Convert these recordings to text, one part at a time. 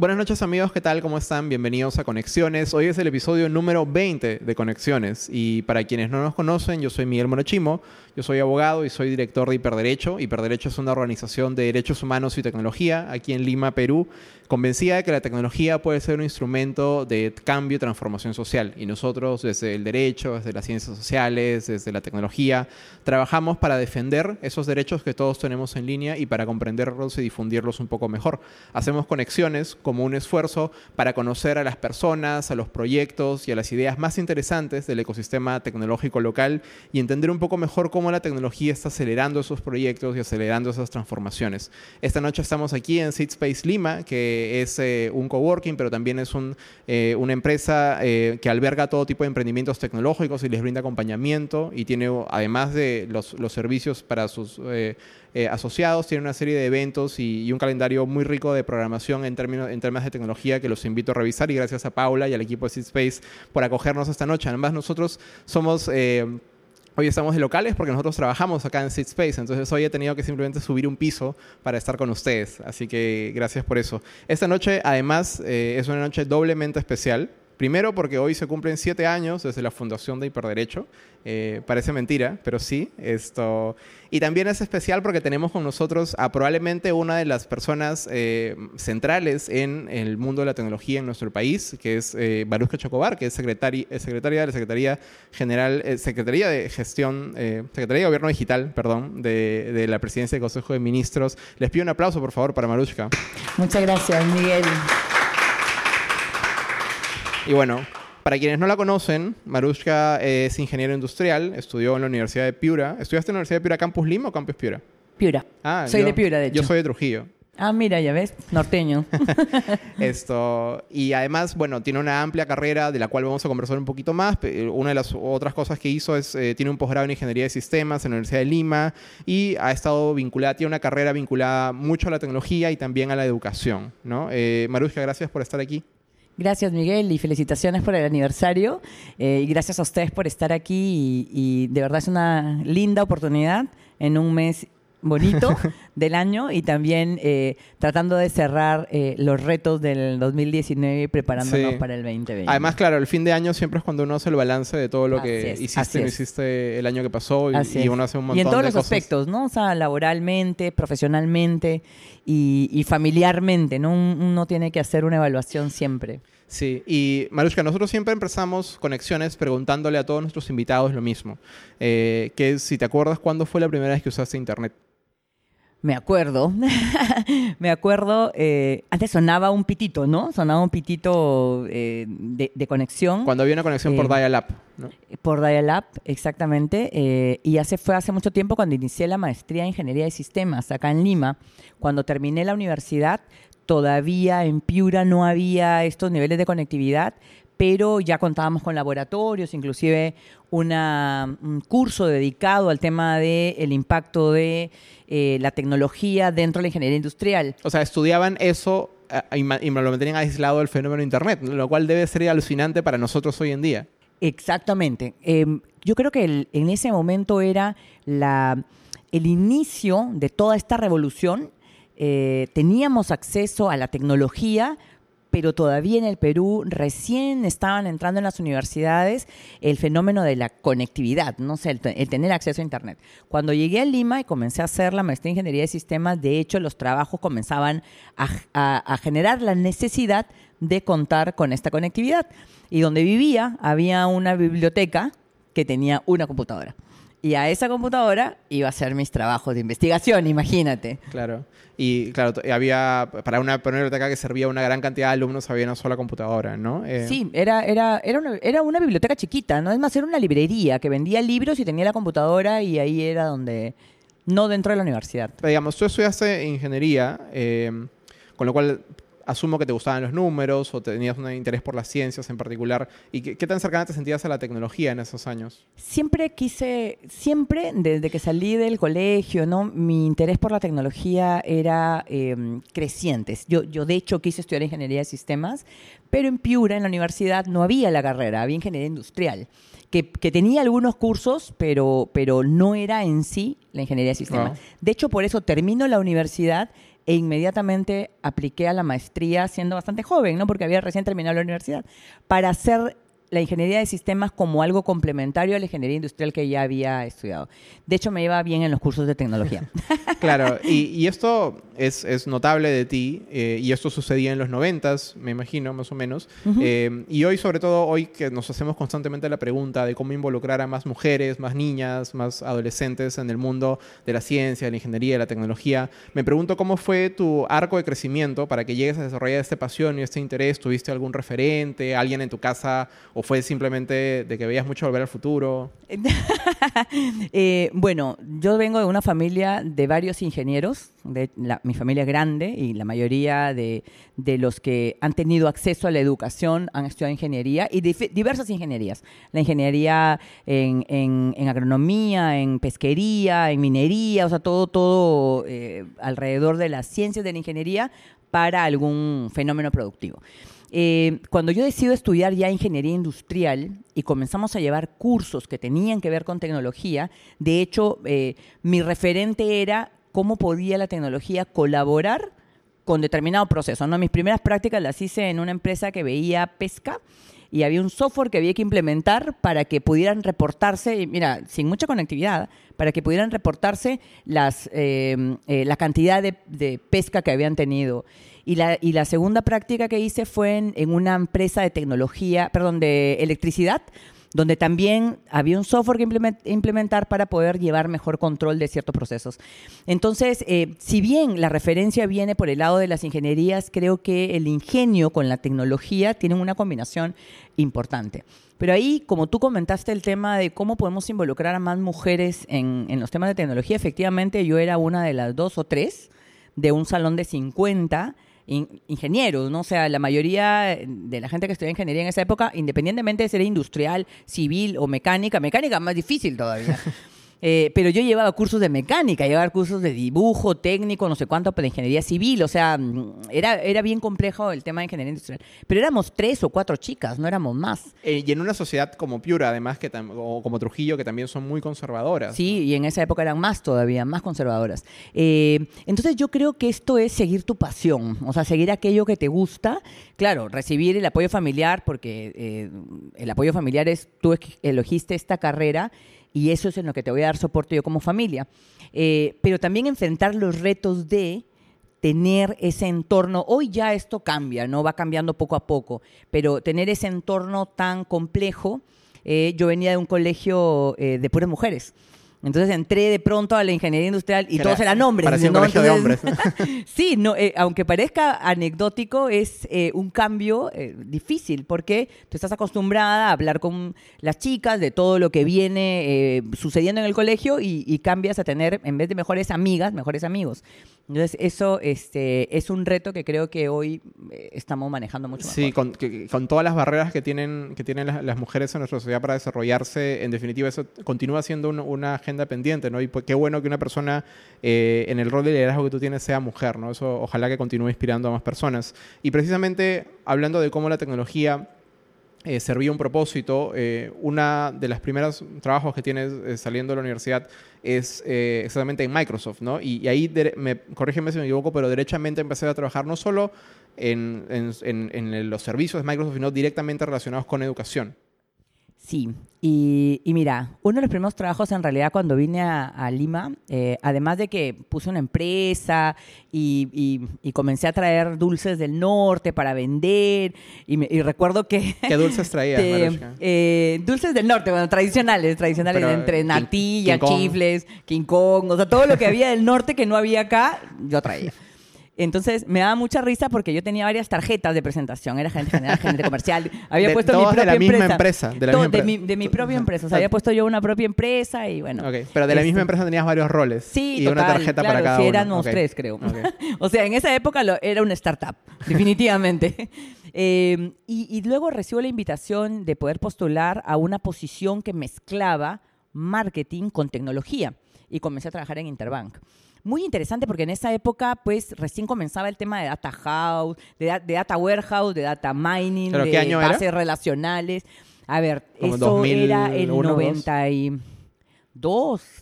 Buenas noches amigos, ¿qué tal? ¿Cómo están? Bienvenidos a Conexiones. Hoy es el episodio número 20 de Conexiones y para quienes no nos conocen, yo soy Miguel Monochimo, yo soy abogado y soy director de Hiperderecho. Hiperderecho es una organización de derechos humanos y tecnología aquí en Lima, Perú, convencida de que la tecnología puede ser un instrumento de cambio y transformación social y nosotros desde el derecho, desde las ciencias sociales, desde la tecnología, trabajamos para defender esos derechos que todos tenemos en línea y para comprenderlos y difundirlos un poco mejor. Hacemos conexiones como un esfuerzo para conocer a las personas, a los proyectos y a las ideas más interesantes del ecosistema tecnológico local y entender un poco mejor cómo la tecnología está acelerando esos proyectos y acelerando esas transformaciones. Esta noche estamos aquí en Seed Space Lima, que es eh, un coworking, pero también es eh, una empresa eh, que alberga todo tipo de emprendimientos tecnológicos y les brinda acompañamiento y tiene, además de los servicios para sus eh, asociados, tiene una serie de eventos y, un calendario muy rico de programación en términos, en términos de tecnología que los invito a revisar y gracias a Paula y al equipo de Seed Space por acogernos esta noche. Además, nosotros somos... Eh, hoy estamos de locales porque nosotros trabajamos acá en Seed Space, entonces hoy he tenido que simplemente subir un piso para estar con ustedes, así que gracias por eso. Esta noche además eh, es una noche doblemente especial Primero porque hoy se cumplen siete años desde la fundación de Hiperderecho. Eh, parece mentira, pero sí. Esto. Y también es especial porque tenemos con nosotros a probablemente una de las personas eh, centrales en el mundo de la tecnología en nuestro país, que es eh, Baruska Chocobar, que es secretaria, de la Secretaría General, eh, Secretaría de Gestión, Secretaría de Gobierno Digital, perdón, de, de, la Presidencia del Consejo de Ministros. Les pido un aplauso, por favor, para Marushka. Muchas gracias, Miguel. Y bueno, para quienes no la conocen, Marushka es ingeniero industrial, estudió en la Universidad de Piura. ¿Estudiaste en la Universidad de Piura Campus Lima o Campus Piura? Piura. Ah, soy de Piura, de hecho. Yo soy de Trujillo. Ah, mira, ya ves, norteño. Esto, y además, bueno, tiene una amplia carrera de la cual vamos a conversar un poquito más. Una de las otras cosas que hizo es, eh, tiene un posgrado en Ingeniería de Sistemas en la Universidad de Lima y ha estado vinculada, tiene una carrera vinculada mucho a la tecnología y también a la educación, ¿no? Eh, Marushka, gracias por estar aquí. Gracias Miguel y felicitaciones por el aniversario eh, y gracias a ustedes por estar aquí y, de verdad es una linda oportunidad en un mes bonito del año y también eh, tratando de cerrar eh, los retos del 2019 y preparándonos para el 2020. Además, claro, el fin de año siempre es cuando uno hace el balance de todo lo que hiciste y no hiciste el año que pasó y, uno hace un montón de Y en todos los aspectos, ¿no? O sea, laboralmente, profesionalmente y, familiarmente, ¿no? Uno tiene que hacer una evaluación siempre. Sí, y Marushka, nosotros siempre empezamos conexiones preguntándole a todos nuestros invitados lo mismo, eh, que si te acuerdas cuándo fue la primera vez que usaste Internet. Me acuerdo, me acuerdo, eh, antes sonaba un pitito, ¿no? Sonaba un pitito eh, de, conexión. Cuando había una conexión por eh, dial-up, ¿no? Por dial-up, exactamente. y hace, fue hace mucho tiempo cuando inicié la maestría en Ingeniería de Sistemas acá en Lima. Cuando terminé la universidad, todavía en Piura no había estos niveles de conectividad, pero ya contábamos con laboratorios, inclusive un curso dedicado al tema del impacto de eh, la tecnología dentro de la ingeniería industrial. O sea, estudiaban eso eh, y, me lo mantenían aislado del fenómeno de Internet, lo cual debe ser alucinante para nosotros hoy en día. Exactamente. Em, yo creo que en ese momento era la, el inicio de toda esta revolución. Eh, teníamos acceso a la tecnología, pero todavía en el Perú recién estaban entrando en las universidades el fenómeno de la conectividad, no sé, el, tener acceso a Internet. Cuando llegué a Lima y comencé a hacer la maestría en Ingeniería de Sistemas, de hecho los trabajos comenzaban a generar la necesidad de contar con esta conectividad. Y donde vivía había una biblioteca que tenía una computadora. Y a esa computadora iba a hacer mis trabajos de investigación, imagínate. Claro. Y claro, había, para una, biblioteca que servía una gran cantidad de alumnos, había una sola computadora, ¿no? Eh, sí, era, era, era, una, era una biblioteca chiquita, ¿no? Es más, era una librería que vendía libros y tenía la computadora y ahí era donde... No dentro de la universidad. digamos, tú estudiaste ingeniería, eh, con lo cual asumo que te gustaban los números o tenías un interés por las ciencias en particular. ¿Y qué, tan cercana te sentías a la tecnología en esos años? Siempre quise, siempre desde que salí del colegio, ¿no? Mi interés por la tecnología era eh, creciente. Yo, yo de hecho quise estudiar ingeniería de sistemas, pero en Piura, en la universidad, no había la carrera, había ingeniería industrial. Que, que, tenía algunos cursos, pero, pero no era en sí la ingeniería de sistemas. De hecho, por eso termino la universidad e inmediatamente apliqué a la maestría siendo bastante joven, ¿no? Porque había recién terminado la universidad, para hacer la ingeniería de sistemas como algo complementario a la ingeniería industrial que ya había estudiado. De hecho, me iba bien en los cursos de tecnología. claro, y, esto es, notable de ti, eh, y esto sucedía en los noventas, me imagino, más o menos. Eh, y hoy, sobre todo, hoy que nos hacemos constantemente la pregunta de cómo involucrar a más mujeres, más niñas, más adolescentes en el mundo de la ciencia, de la ingeniería, de la tecnología, me pregunto cómo fue tu arco de crecimiento para que llegues a desarrollar esta pasión y este interés. ¿Tuviste algún referente, alguien en tu casa? ¿O fue simplemente de que veías mucho volver al futuro? Eh, bueno, yo vengo de una familia de varios ingenieros. De mi familia es grande y la mayoría de, los que han tenido acceso a la educación han estudiado ingeniería y diversas ingenierías. La ingeniería en, agronomía, en pesquería, en minería, o sea, todo, todo eh, alrededor de las ciencias de la ingeniería para algún fenómeno productivo. Eh, cuando yo decido estudiar ya ingeniería industrial y comenzamos a llevar cursos que tenían que ver con tecnología, de hecho, eh, mi referente era cómo podía la tecnología colaborar con determinado proceso. Mis primeras prácticas las hice en una empresa que veía pesca y había un software que había que implementar para que pudieran reportarse, mira, sin mucha conectividad, para que pudieran reportarse las, eh, la cantidad de pesca que habían tenido. Y la, segunda práctica que hice fue en, una empresa de tecnología, perdón, de electricidad, donde también había un software que implementar para poder llevar mejor control de ciertos procesos. Entonces, eh, si bien la referencia viene por el lado de las ingenierías, creo que el ingenio con la tecnología tienen una combinación importante. Pero ahí, como tú comentaste el tema de cómo podemos involucrar a más mujeres en, en los temas de tecnología, efectivamente yo era una de las dos o tres de un salón de 50 ingenieros, ¿no? O sea, la mayoría de la gente que estudia ingeniería en esa época, independientemente de ser industrial, civil o mecánica, mecánica más difícil todavía. Eh, pero yo llevaba cursos de mecánica, llevaba cursos de dibujo, técnico, no sé cuánto, para ingeniería civil. O sea, mm, era, era bien complejo el tema de ingeniería industrial. Pero éramos tres o cuatro chicas, no éramos más. Eh, y en una sociedad como Piura, además, que o como Trujillo, que también son muy conservadoras. Sí, y en esa época eran más todavía, más conservadoras. Eh, entonces yo creo que esto es seguir tu pasión, o sea, seguir aquello que te gusta. Claro, recibir el apoyo familiar, porque el apoyo familiar es, tú elegiste esta carrera y eso es en lo que te voy a dar soporte yo como familia. Eh, pero también enfrentar los retos de tener ese entorno, hoy ya esto cambia, ¿no? Va cambiando poco a poco, pero tener ese entorno tan complejo, eh, yo venía de un colegio eh, de puras mujeres. Entonces entré de pronto a la ingeniería industrial y todos eran hombres. Parecía un colegio de hombres. sí, no, eh, aunque parezca anecdótico, es eh, un cambio eh, difícil porque tú estás acostumbrada a hablar con las chicas de todo lo que viene sucediendo en el colegio y, cambias a tener, en vez de mejores amigas, mejores amigos. Entonces eso este, es un reto que creo que hoy estamos manejando mucho Sí, con, con, todas las barreras que tienen, que tienen las, mujeres en nuestra sociedad para desarrollarse, en definitiva eso continúa siendo una agenda pendiente, ¿no? Y pues, qué bueno que una persona eh, en el rol de liderazgo que tú tienes sea mujer, ¿no? Eso ojalá que continúe inspirando a más personas. Y precisamente hablando de cómo la tecnología eh, servía un propósito, eh, una de las primeros trabajos que tienes saliendo de la universidad es exactamente en Microsoft, ¿no? Y, ahí, me, corrígeme si me equivoco, pero derechamente empecé a trabajar no solo en, en los servicios de Microsoft, sino directamente relacionados con educación. Sí, y, mira, uno de los primeros trabajos en realidad cuando vine a, Lima, eh, además de que puse una empresa y, comencé a traer dulces del norte para vender, y, recuerdo que... ¿Qué dulces traías, eh, Dulces del norte, bueno, tradicionales, tradicionales, entre natilla, chifles, King Kong, o sea, todo lo que había del norte que no había acá, yo traía. Entonces me daba mucha risa porque yo tenía varias tarjetas de presentación, era gente general, gente comercial. Había puesto mi propia de la misma empresa. De, la de, mi, propia empresa. O sea, había puesto yo una propia empresa y bueno. Pero de la misma este, empresa tenías varios roles. Sí, y una tarjeta para cada sí, uno. éramos tres, creo. o sea, en esa época era una startup, definitivamente. Em, y, y luego recibo la invitación de poder postular a una posición que mezclaba marketing con tecnología y comencé a trabajar en Interbank muy interesante porque en esa época, pues, recién comenzaba el tema de data house, de, data warehouse, de data mining, de bases relacionales. A ver, eso era el 92,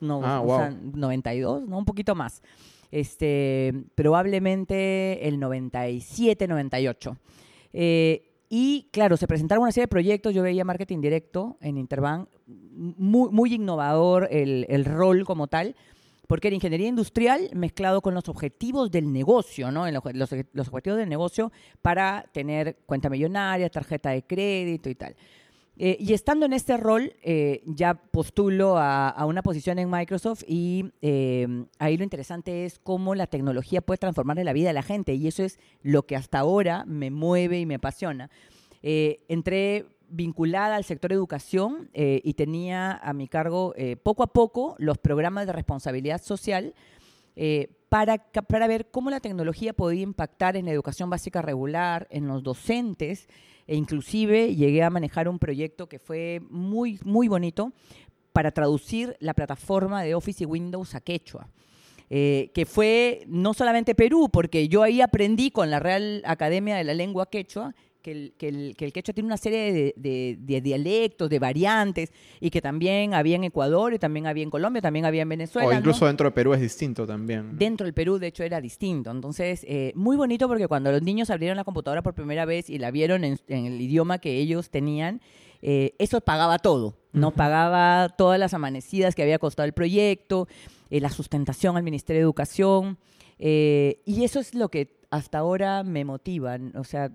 no, ah, o sea, 92, ¿no? Un poquito más. este, probablemente el 97, 98. Eh, y claro, se presentaron una serie de proyectos, yo veía marketing directo en Interbank, muy, muy innovador el, el rol como tal, porque era ingeniería industrial mezclado con los objetivos del negocio, ¿no? En los, los, objetivos del negocio para tener cuenta millonaria, tarjeta de crédito y tal. Eh, y estando en este rol, eh, ya postulo a, una posición en Microsoft y eh, ahí lo interesante es cómo la tecnología puede transformar la vida de la gente y eso es lo que hasta ahora me mueve y me apasiona. Entré vinculada al sector educación eh, y tenía a mi cargo eh, poco a poco los programas de responsabilidad social eh, para, para ver cómo la tecnología podía impactar en la educación básica regular, en los docentes, e inclusive llegué a manejar un proyecto que fue muy, muy bonito para traducir la plataforma de Office y Windows a quechua. Que fue no solamente Perú, porque yo ahí aprendí con la Real Academia de la Lengua Quechua que el, que, el, que el, quechua tiene una serie de, de, de, dialectos, de variantes, y que también había en Ecuador, y también había en Colombia, también había en Venezuela. O incluso ¿no? dentro de Perú es distinto también. Dentro del Perú, de hecho, era distinto. Entonces, eh, muy bonito porque cuando los niños abrieron la computadora por primera vez y la vieron en, en el idioma que ellos tenían, eh, eso pagaba todo, ¿no? Uh -huh. Pagaba todas las amanecidas que había costado el proyecto, eh, la sustentación al Ministerio de Educación. Eh, y eso es lo que hasta ahora me motiva, o sea,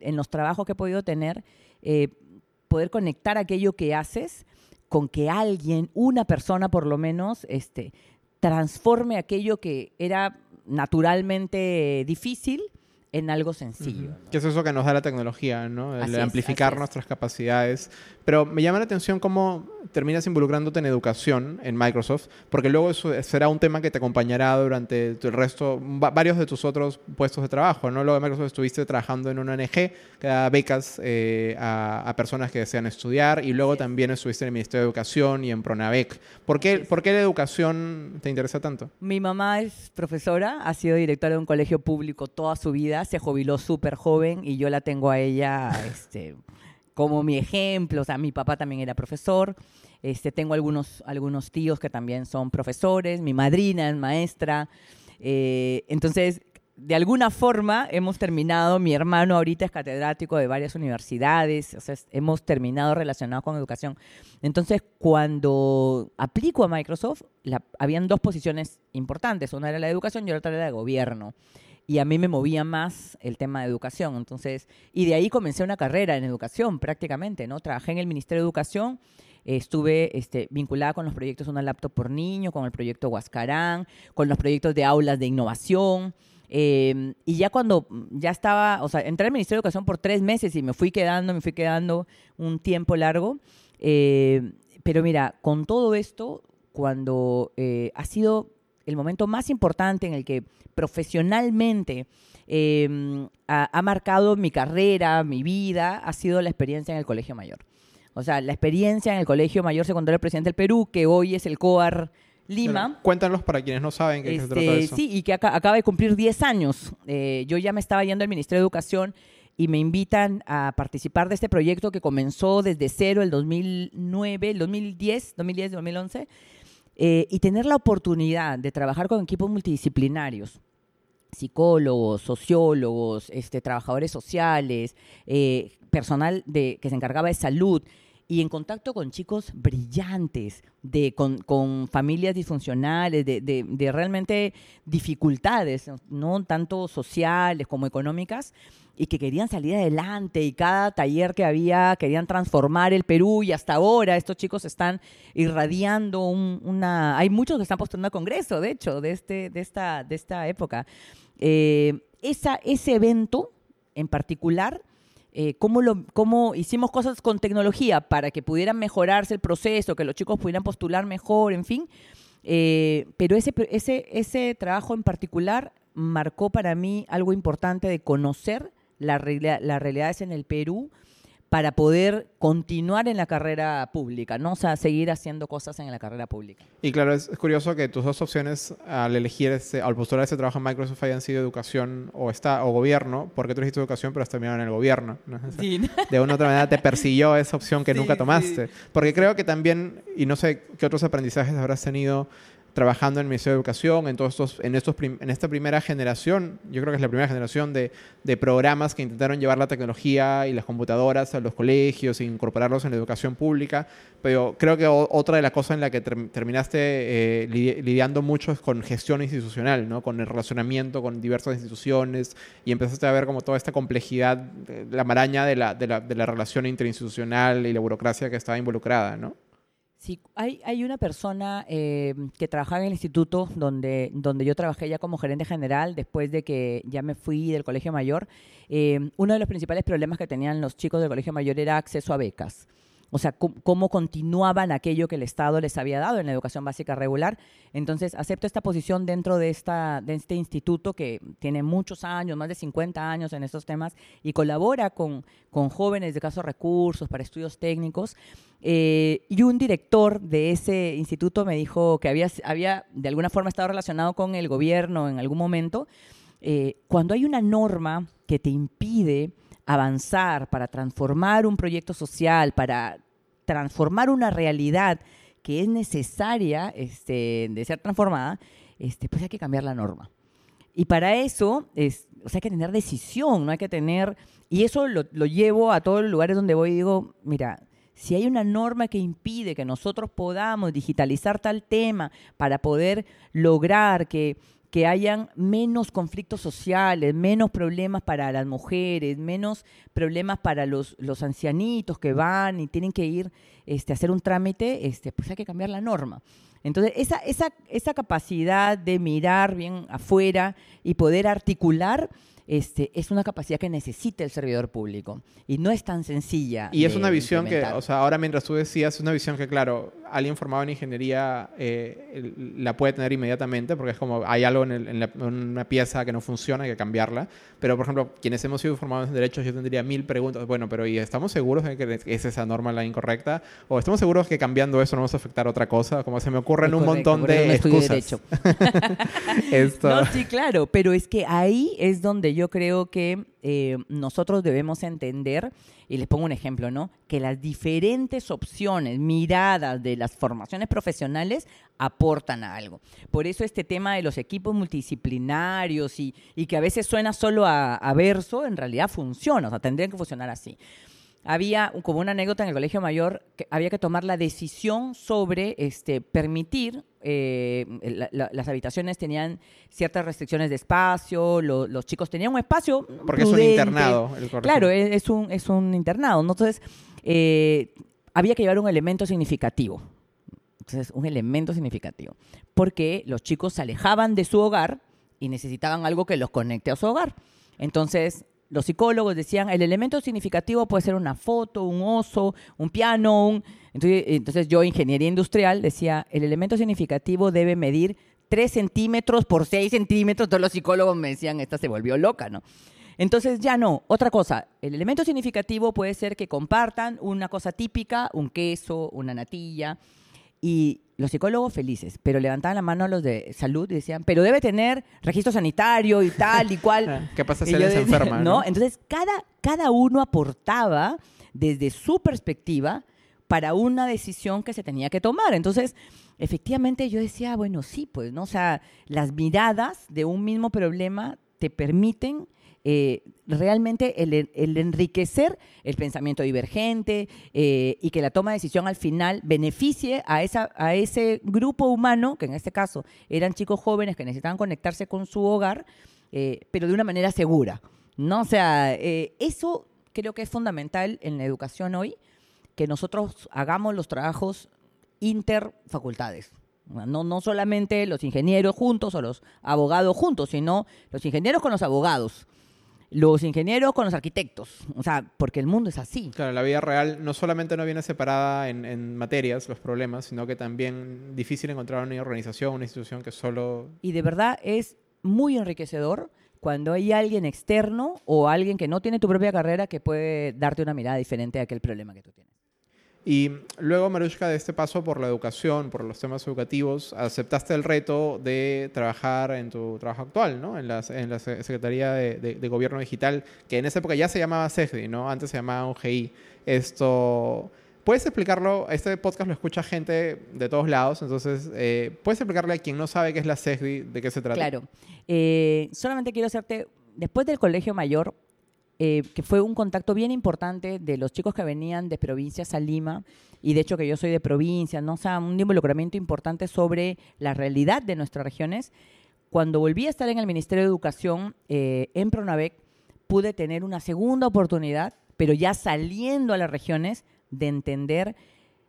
en los trabajos que he podido tener, eh, poder conectar aquello que haces con que alguien, una persona por lo menos, este, transforme aquello que era naturalmente difícil en algo sencillo. Uh -huh. ¿no? Que es eso que nos da la tecnología, ¿no? El amplificar nuestras capacidades. Pero me llama la atención cómo terminas involucrándote en educación en Microsoft, porque luego eso será un tema que te acompañará durante el resto, varios de tus otros puestos de trabajo, ¿no? Luego de Microsoft estuviste trabajando en una ONG que da becas eh, a, a, personas que desean estudiar y luego sí. también estuviste en el Ministerio de Educación y en Pronavec. ¿Por qué, ¿Por qué la educación te interesa tanto? Mi mamá es profesora, ha sido directora de un colegio público toda su vida, se jubiló súper joven y yo la tengo a ella este, como mi ejemplo. O sea, mi papá también era profesor. Este, tengo algunos, algunos tíos que también son profesores. Mi madrina es maestra. Eh, entonces, de alguna forma hemos terminado, mi hermano ahorita es catedrático de varias universidades, o sea, hemos terminado relacionado con educación. Entonces, cuando aplico a Microsoft, la, habían dos posiciones importantes, una era la de educación y otra era la de gobierno y a mí me movía más el tema de educación. Entonces, y de ahí comencé una carrera en educación prácticamente, ¿no? Trabajé en el Ministerio de Educación, eh, estuve este, vinculada con los proyectos Una Laptop por Niño, con el proyecto Huascarán, con los proyectos de aulas de innovación. Eh, y ya cuando ya estaba, o sea, entré al Ministerio de Educación por tres meses y me fui quedando, me fui quedando un tiempo largo. Eh, pero mira, con todo esto, cuando ha sido el momento más importante en el que profesionalmente eh, ha, ha, marcado mi carrera, mi vida, ha sido la experiencia en el Colegio Mayor. O sea, la experiencia en el Colegio Mayor Secundario Presidente del Perú, que hoy es el COAR Lima. Pero cuéntanos para quienes no saben qué este, se trata de eso. Sí, y que acá, acaba de cumplir 10 años. Eh, yo ya me estaba yendo al Ministerio de Educación y me invitan a participar de este proyecto que comenzó desde cero el 2009, el 2010, 2010, 2011 eh, y tener la oportunidad de trabajar con equipos multidisciplinarios, psicólogos, sociólogos, este, trabajadores sociales, eh, personal de, que se encargaba de salud, y en contacto con chicos brillantes, de, con, con familias disfuncionales, de, de, de, realmente dificultades, no tanto sociales como económicas, y que querían salir adelante y cada taller que había querían transformar el Perú y hasta ahora estos chicos están irradiando un, una... Hay muchos que están postulando a Congreso, de hecho, de, este, de, esta, de esta época. Eh, esa, ese evento en particular... Eh, cómo, lo, cómo, hicimos cosas con tecnología para que pudieran mejorarse el proceso, que los chicos pudieran postular mejor, en fin. Eh, pero ese, ese, ese trabajo en particular marcó para mí algo importante de conocer la, las realidades en el Perú para poder continuar en la carrera pública, ¿no? O sea, seguir haciendo cosas en la carrera pública. Y claro, es, es curioso que tus dos opciones al elegir, ese, al postular ese trabajo en Microsoft hayan sido educación o, está, o gobierno, porque tú elegiste educación pero has terminado en el gobierno. ¿no? Sí. De una u otra manera te persiguió esa opción que sí, nunca tomaste. Sí. Porque creo que también, y no sé qué otros aprendizajes habrás tenido, trabajando en el Ministerio de Educación, en, todos estos, en, estos en esta primera generación, yo creo que es la primera generación de, programas que intentaron llevar la tecnología y las computadoras a los colegios e incorporarlos en la educación pública, pero creo que otra de las cosas en la que terminaste eh, lidiando mucho es con gestión institucional, ¿no? con el relacionamiento con diversas instituciones y empezaste a ver como toda esta complejidad, la maraña de la, de la, de la relación interinstitucional y la burocracia que estaba involucrada, ¿no? Sí, hay, hay una persona eh, que trabajaba en el instituto donde, donde yo trabajé ya como gerente general después de que ya me fui del colegio mayor. Eh, uno de los principales problemas que tenían los chicos del colegio mayor era acceso a becas o sea, cómo, continuaban aquello que el Estado les había dado en la educación básica regular. Entonces, acepto esta posición dentro de, esta, de este instituto que tiene muchos años, más de 50 años en estos temas, y colabora con, con jóvenes de casos recursos para estudios técnicos. Eh, y un director de ese instituto me dijo que había, había de alguna forma estado relacionado con el gobierno en algún momento. Eh, cuando hay una norma que te impide avanzar, para transformar un proyecto social, para transformar una realidad que es necesaria este, de ser transformada, este, pues hay que cambiar la norma. Y para eso es, o sea, hay que tener decisión, no hay que tener... Y eso lo, lo llevo a todos los lugares donde voy y digo, mira, si hay una norma que impide que nosotros podamos digitalizar tal tema para poder lograr que que hayan menos conflictos sociales, menos problemas para las mujeres, menos problemas para los, los ancianitos que van y tienen que ir este, a hacer un trámite, este, pues hay que cambiar la norma. Entonces, esa, esa, esa capacidad de mirar bien afuera y poder articular este, es una capacidad que necesita el servidor público y no es tan sencilla. Y es una visión que, o sea, ahora mientras tú decías, es una visión que, claro, alguien formado en ingeniería eh, la puede tener inmediatamente porque es como hay algo en, una pieza que no funciona, hay que cambiarla. Pero, por ejemplo, quienes hemos sido formados en derechos, yo tendría mil preguntas. Bueno, pero ¿y estamos seguros de que es esa norma la incorrecta? ¿O estamos seguros que cambiando eso no vamos a afectar otra cosa? Como se me ocurren un montón de excusas. No, sí, claro, pero es que ahí es donde yo creo que eh, nosotros debemos entender, y les pongo un ejemplo, ¿no? Que las diferentes opciones, miradas de las formaciones profesionales aportan a algo. Por eso este tema de los equipos multidisciplinarios y, que a veces suena solo a, a verso, en realidad funciona, o sea, tendrían que funcionar así había como una anécdota en el colegio mayor que había que tomar la decisión sobre este, permitir, eh, las habitaciones tenían ciertas restricciones de espacio, los chicos tenían un espacio. Porque es un internado. El claro, es, un, es un internado. Entonces, eh, había que llevar un elemento significativo. Entonces, un elemento significativo. Porque los chicos se alejaban de su hogar y necesitaban algo que los conecte a su hogar. Entonces, los psicólogos decían, el elemento significativo puede ser una foto, un oso, un piano. Entonces, entonces yo, ingeniería industrial, decía, el elemento significativo debe medir 3 centímetros por 6 centímetros. Todos los psicólogos me decían, esta se volvió loca, ¿no? Entonces ya no. Otra cosa, el elemento significativo puede ser que compartan una cosa típica, un queso, una natilla, y los psicólogos felices, pero levantaban la mano a los de salud y decían, pero debe tener registro sanitario y tal y cual. ¿Qué pasa si él se enferma? ¿no? Entonces, cada, cada uno aportaba desde su perspectiva para una decisión que se tenía que tomar. Entonces, efectivamente yo decía, bueno, sí, pues, ¿no? O sea, las miradas de un mismo problema te permiten eh, realmente el, enriquecer el pensamiento divergente eh, y que la toma de decisión al final beneficie a, esa, a ese grupo humano, que en este caso eran chicos jóvenes que necesitaban conectarse con su hogar, eh, pero de una manera segura. ¿no? O sea, eso creo que es fundamental en la educación hoy, que nosotros hagamos los trabajos interfacultades. No, no solamente los ingenieros juntos o los abogados juntos, sino los ingenieros con los abogados los ingenieros con los arquitectos. O sea, porque el mundo es así. Claro, la vida real no solamente no viene separada en, materias, los problemas, sino que también difícil encontrar una organización, una institución que solo... Y de verdad es muy enriquecedor cuando hay alguien externo o alguien que no tiene tu propia carrera que puede darte una mirada diferente a aquel problema que tú tienes. Y luego, Marushka, de este paso por la educación, por los temas educativos, aceptaste el reto de trabajar en tu trabajo actual, ¿no? En la, en la Secretaría de, Gobierno Digital, que en esa época ya se llamaba CEGDI, ¿no? Antes se llamaba UGI. Esto, ¿puedes explicarlo? Este podcast lo escucha gente de todos lados, entonces, eh, ¿puedes explicarle a quien no sabe qué es la SEGDI, de qué se trata? Claro. Eh, solamente quiero hacerte, después del colegio mayor, eh, que fue un contacto bien importante de los chicos que venían de provincias a Lima, y de hecho que yo soy de provincia, ¿no? O sea, un involucramiento importante sobre la realidad de nuestras regiones. Cuando volví a estar en el Ministerio de Educación, eh, en Pronavec, pude tener una segunda oportunidad, pero ya saliendo a las regiones, de entender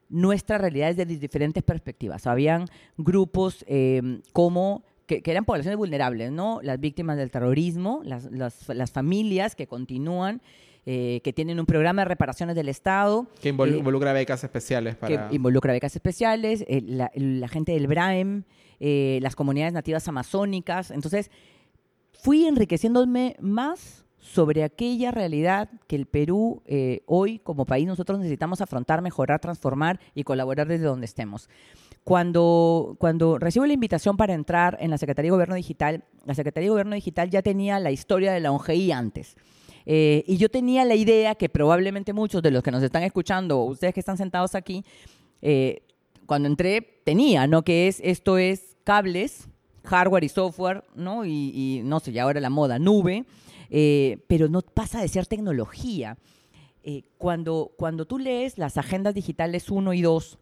nuestras realidades desde diferentes perspectivas. Habían grupos eh, como que, eran poblaciones vulnerables, ¿no? Las víctimas del terrorismo, las, las, familias que continúan, eh, que tienen un programa de reparaciones del Estado. Que involucra becas especiales para... Que involucra becas especiales, eh, la, gente del BRAEM, eh, las comunidades nativas amazónicas. Entonces, fui enriqueciéndome más sobre aquella realidad que el Perú hoy como país nosotros necesitamos afrontar, mejorar, transformar y colaborar desde donde estemos. Cuando, cuando recibo la invitación para entrar en la Secretaría de Gobierno Digital, la Secretaría de Gobierno Digital ya tenía la historia de la ONGI antes. Eh, y yo tenía la idea que probablemente muchos de los que nos están escuchando, ustedes que están sentados aquí, eh, cuando entré tenía, ¿no? Que es, esto es cables, hardware y software, ¿no? Y, no sé, ya ahora la moda, nube, eh, pero no pasa de ser tecnología. cuando, cuando tú lees las agendas digitales 1 y 2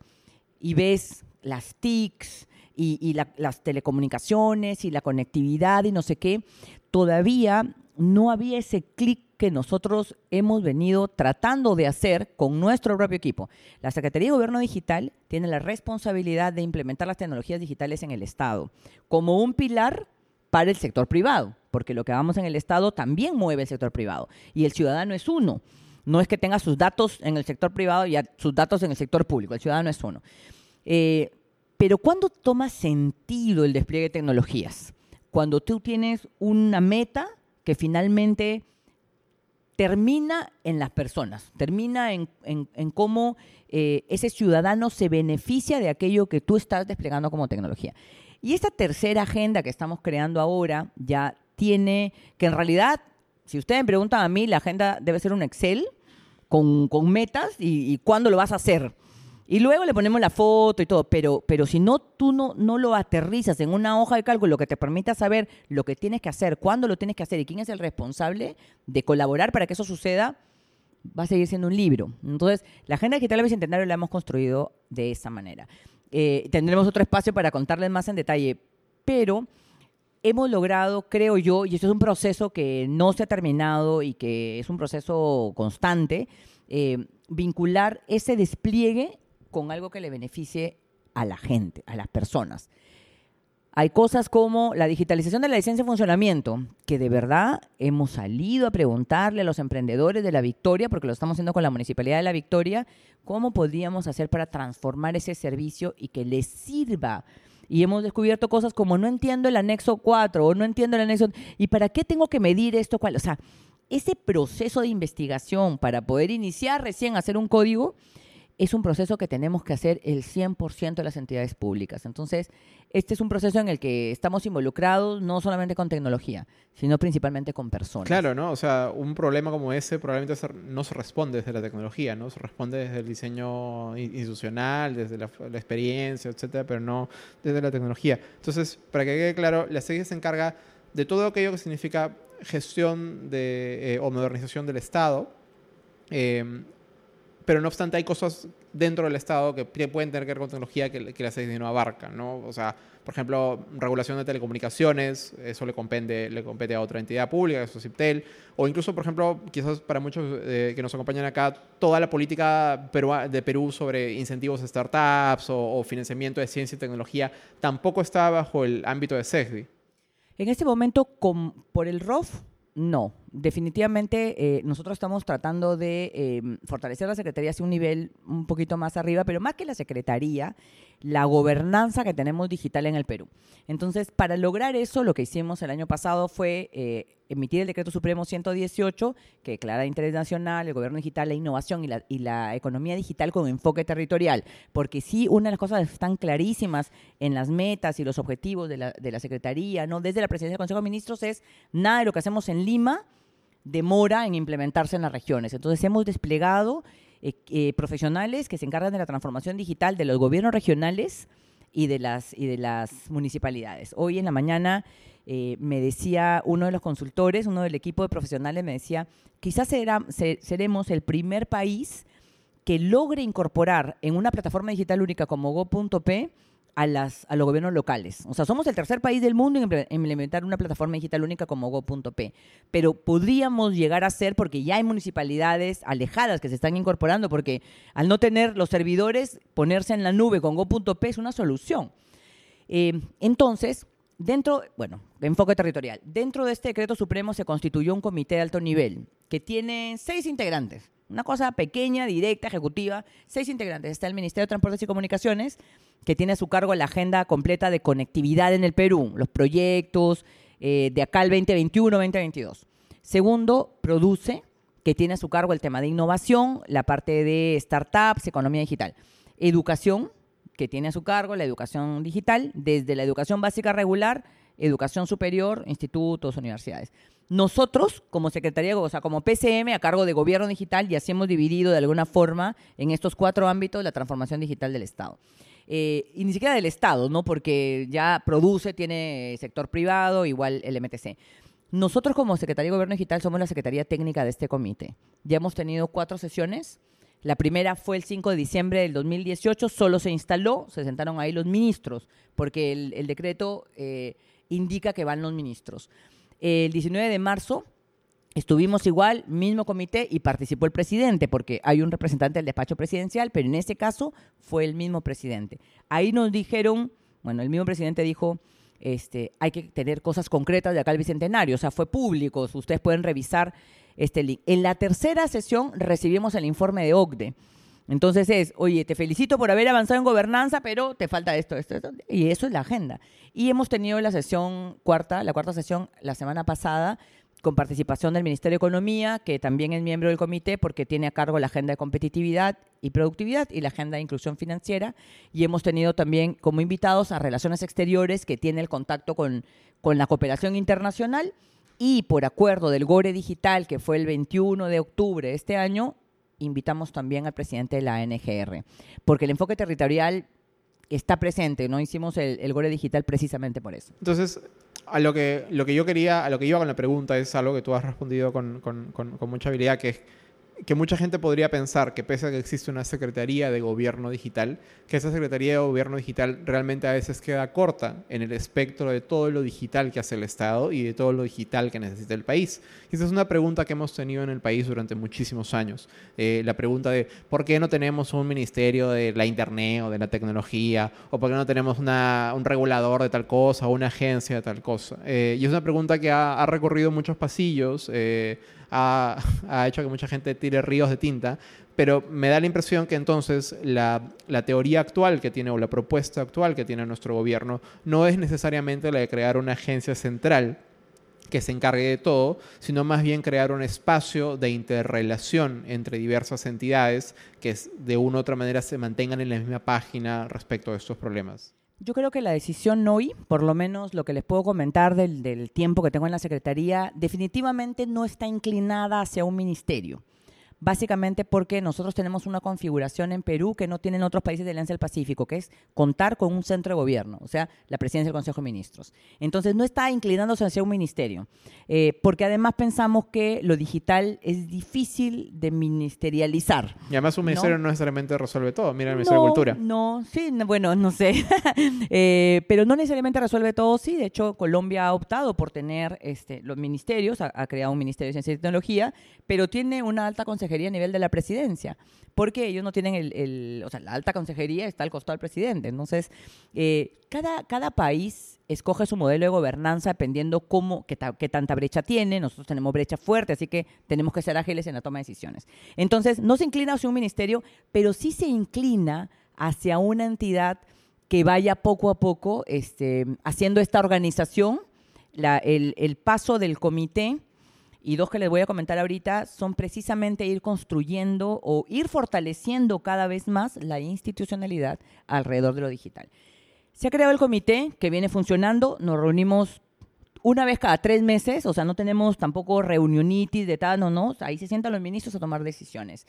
y ves las TICs y, las telecomunicaciones y la conectividad y no sé qué, todavía no había ese clic que nosotros hemos venido tratando de hacer con nuestro propio equipo. La Secretaría de Gobierno Digital tiene la responsabilidad de implementar las tecnologías digitales en el Estado como un pilar para el sector privado, porque lo que hagamos en el Estado también mueve el sector privado y el ciudadano es uno. No es que tenga sus datos en el sector privado y sus datos en el sector público, el ciudadano es uno. Eh, pero ¿cuándo toma sentido el despliegue de tecnologías? Cuando tú tienes una meta que finalmente termina en las personas, termina en, cómo eh, ese ciudadano se beneficia de aquello que tú estás desplegando como tecnología. Y esta tercera agenda que estamos creando ahora ya tiene, que en realidad, si ustedes me preguntan a mí, la agenda debe ser un Excel con, metas y, y cuándo lo vas a hacer. Y luego le ponemos la foto y todo, pero, pero si no, tú no, no lo aterrizas en una hoja de cálculo que te permita saber lo que tienes que hacer, cuándo lo tienes que hacer y quién es el responsable de colaborar para que eso suceda, va a seguir siendo un libro. Entonces, la Agenda Digital del Bicentenario la hemos construido de esa manera. Eh, tendremos otro espacio para contarles más en detalle, pero hemos logrado, creo yo, y esto es un proceso que no se ha terminado y que es un proceso constante, eh, vincular ese despliegue con algo que le beneficie a la gente, a las personas. Hay cosas como la digitalización de la licencia de funcionamiento, que de verdad hemos salido a preguntarle a los emprendedores de la Victoria, porque lo estamos haciendo con la Municipalidad de la Victoria, cómo podríamos hacer para transformar ese servicio y que les sirva. Y hemos descubierto cosas como no entiendo el anexo 4 o no entiendo el anexo... ¿Y para qué tengo que medir esto? O sea, ese proceso de investigación para poder iniciar recién hacer un código es un proceso que tenemos que hacer el 100% de las entidades públicas. Entonces, este es un proceso en el que estamos involucrados no solamente con tecnología, sino principalmente con personas. Claro, ¿no? O sea, un problema como ese probablemente no se responde desde la tecnología, ¿no? Se responde desde el diseño institucional, desde la, experiencia, etcétera, pero no desde la tecnología. Entonces, para que quede claro, la CEGI se encarga de todo aquello que significa gestión de, eh, o modernización del Estado, eh, pero no obstante hay cosas dentro del Estado que pueden tener que ver con tecnología que, la CID no abarca, ¿no? O sea, por ejemplo, regulación de telecomunicaciones, eso le compete, le compete a otra entidad pública, eso es CIPTEL, o incluso, por ejemplo, quizás para muchos eh, que nos acompañan acá, toda la política de Perú sobre incentivos a startups o, financiamiento de ciencia y tecnología tampoco está bajo el ámbito de CESDI. En este momento, por el ROF, no, definitivamente eh, nosotros estamos tratando de em, fortalecer la Secretaría hacia un nivel un poquito más arriba, pero más que la Secretaría, la gobernanza que tenemos digital en el Perú. Entonces, para lograr eso, lo que hicimos el año pasado fue eh, emitir el Decreto Supremo 118, que declara interés nacional, el gobierno digital, la innovación y la, y la economía digital con enfoque territorial. Porque sí, una de las cosas están clarísimas en las metas y los objetivos de la, de la Secretaría, ¿no? desde la presidencia del Consejo de Ministros, es nada de lo que hacemos en Lima demora en implementarse en las regiones. Entonces hemos desplegado eh, eh, profesionales que se encargan de la transformación digital de los gobiernos regionales y de las, y de las municipalidades. Hoy en la mañana eh, me decía uno de los consultores, uno del equipo de profesionales, me decía, quizás seremos el primer país que logre incorporar en una plataforma digital única como Go.p a, las, a los gobiernos locales. O sea, somos el tercer país del mundo en implementar una plataforma digital única como Go.p. Pero podríamos llegar a ser, porque ya hay municipalidades alejadas que se están incorporando, porque al no tener los servidores, ponerse en la nube con Go.p es una solución. Eh, entonces, dentro, bueno, enfoque territorial. Dentro de este decreto supremo se constituyó un comité de alto nivel que tiene seis integrantes. Una cosa pequeña, directa, ejecutiva. Seis integrantes. Está el Ministerio de Transportes y Comunicaciones, que tiene a su cargo la agenda completa de conectividad en el Perú, los proyectos eh, de acá al 2021-2022. Segundo, produce, que tiene a su cargo el tema de innovación, la parte de startups, economía digital. Educación, que tiene a su cargo la educación digital, desde la educación básica regular, educación superior, institutos, universidades. Nosotros, como Secretaría, o sea, como PCM, a cargo de Gobierno Digital, y así hemos dividido de alguna forma en estos cuatro ámbitos la transformación digital del Estado. Eh, y ni siquiera del Estado, ¿no? Porque ya produce, tiene sector privado, igual el MTC. Nosotros como Secretaría de Gobierno Digital somos la Secretaría Técnica de este comité. Ya hemos tenido cuatro sesiones. La primera fue el 5 de diciembre del 2018, solo se instaló, se sentaron ahí los ministros, porque el, decreto eh, indica que van los ministros. El 19 de marzo estuvimos igual, mismo comité, y participó el presidente, porque hay un representante del despacho presidencial, pero en este caso fue el mismo presidente. Ahí nos dijeron, bueno, el mismo presidente dijo, este, hay que tener cosas concretas de acá al Bicentenario, o sea, fue público, ustedes pueden revisar este link. En la tercera sesión recibimos el informe de OCDE. Entonces es, oye, te felicito por haber avanzado en gobernanza, pero te falta esto, esto, esto. Y eso es la agenda. Y hemos tenido la sesión cuarta, la cuarta sesión la semana pasada, con participación del Ministerio de Economía, que también es miembro del comité porque tiene a cargo la agenda de competitividad y productividad y la agenda de inclusión financiera. Y hemos tenido también como invitados a Relaciones Exteriores, que tiene el contacto con, con la cooperación internacional. Y por acuerdo del GORE Digital, que fue el 21 de octubre de este año, invitamos también al presidente de la NGR, porque el enfoque territorial está presente, ¿no? Hicimos el, Gore Digital precisamente por eso. Entonces, a lo que, lo que yo quería, a lo que iba con la pregunta es algo que tú has respondido con, con, con, con mucha habilidad, que es que mucha gente podría pensar que pese a que existe una Secretaría de Gobierno Digital, que esa Secretaría de Gobierno Digital realmente a veces queda corta en el espectro de todo lo digital que hace el Estado y de todo lo digital que necesita el país. Y esa es una pregunta que hemos tenido en el país durante muchísimos años. Eh, la pregunta de por qué no tenemos un ministerio de la Internet o de la tecnología, o por qué no tenemos una, un regulador de tal cosa o una agencia de tal cosa. Eh, y es una pregunta que ha, recorrido muchos pasillos. Eh, ha, hecho que mucha gente tire ríos de tinta, pero me da la impresión que entonces la, teoría actual que tiene o la propuesta actual que tiene nuestro gobierno no es necesariamente la de crear una agencia central que se encargue de todo, sino más bien crear un espacio de interrelación entre diversas entidades que de una u otra manera se mantengan en la misma página respecto a estos problemas. Yo creo que la decisión hoy, por lo menos lo que les puedo comentar del, del, tiempo que tengo en la Secretaría, definitivamente no está inclinada hacia un ministerio básicamente porque nosotros tenemos una configuración en Perú que no tienen otros países de Alianza del Pacífico, que es contar con un centro de gobierno, o sea, la presidencia del Consejo de Ministros. Entonces, no está inclinándose hacia un ministerio, eh, porque además pensamos que lo digital es difícil de ministerializar. Y además un ministerio no, necesariamente resuelve todo, mira el Ministerio de Cultura. No, sí, bueno, no sé, eh, pero no necesariamente resuelve todo, sí, de hecho Colombia ha optado por tener este, los ministerios, ha, ha creado un Ministerio de Ciencia y Tecnología, pero tiene una alta consejería a nivel de la presidencia, porque ellos no tienen el, o sea, la alta consejería está al costado del presidente. Entonces, eh, cada, cada país escoge su modelo de gobernanza dependiendo cómo, qué, qué, tanta brecha tiene. Nosotros tenemos brecha fuerte, así que tenemos que ser ágiles en la toma de decisiones. Entonces, no se inclina hacia un ministerio, pero sí se inclina hacia una entidad que vaya poco a poco este, haciendo esta organización, la, el, el paso del comité y dos que les voy a comentar ahorita son precisamente ir construyendo o ir fortaleciendo cada vez más la institucionalidad alrededor de lo digital. Se ha creado el comité que viene funcionando, nos reunimos una vez cada tres meses, o sea, no tenemos tampoco reunionitis de tal, no, no, ahí se sientan los ministros a tomar decisiones.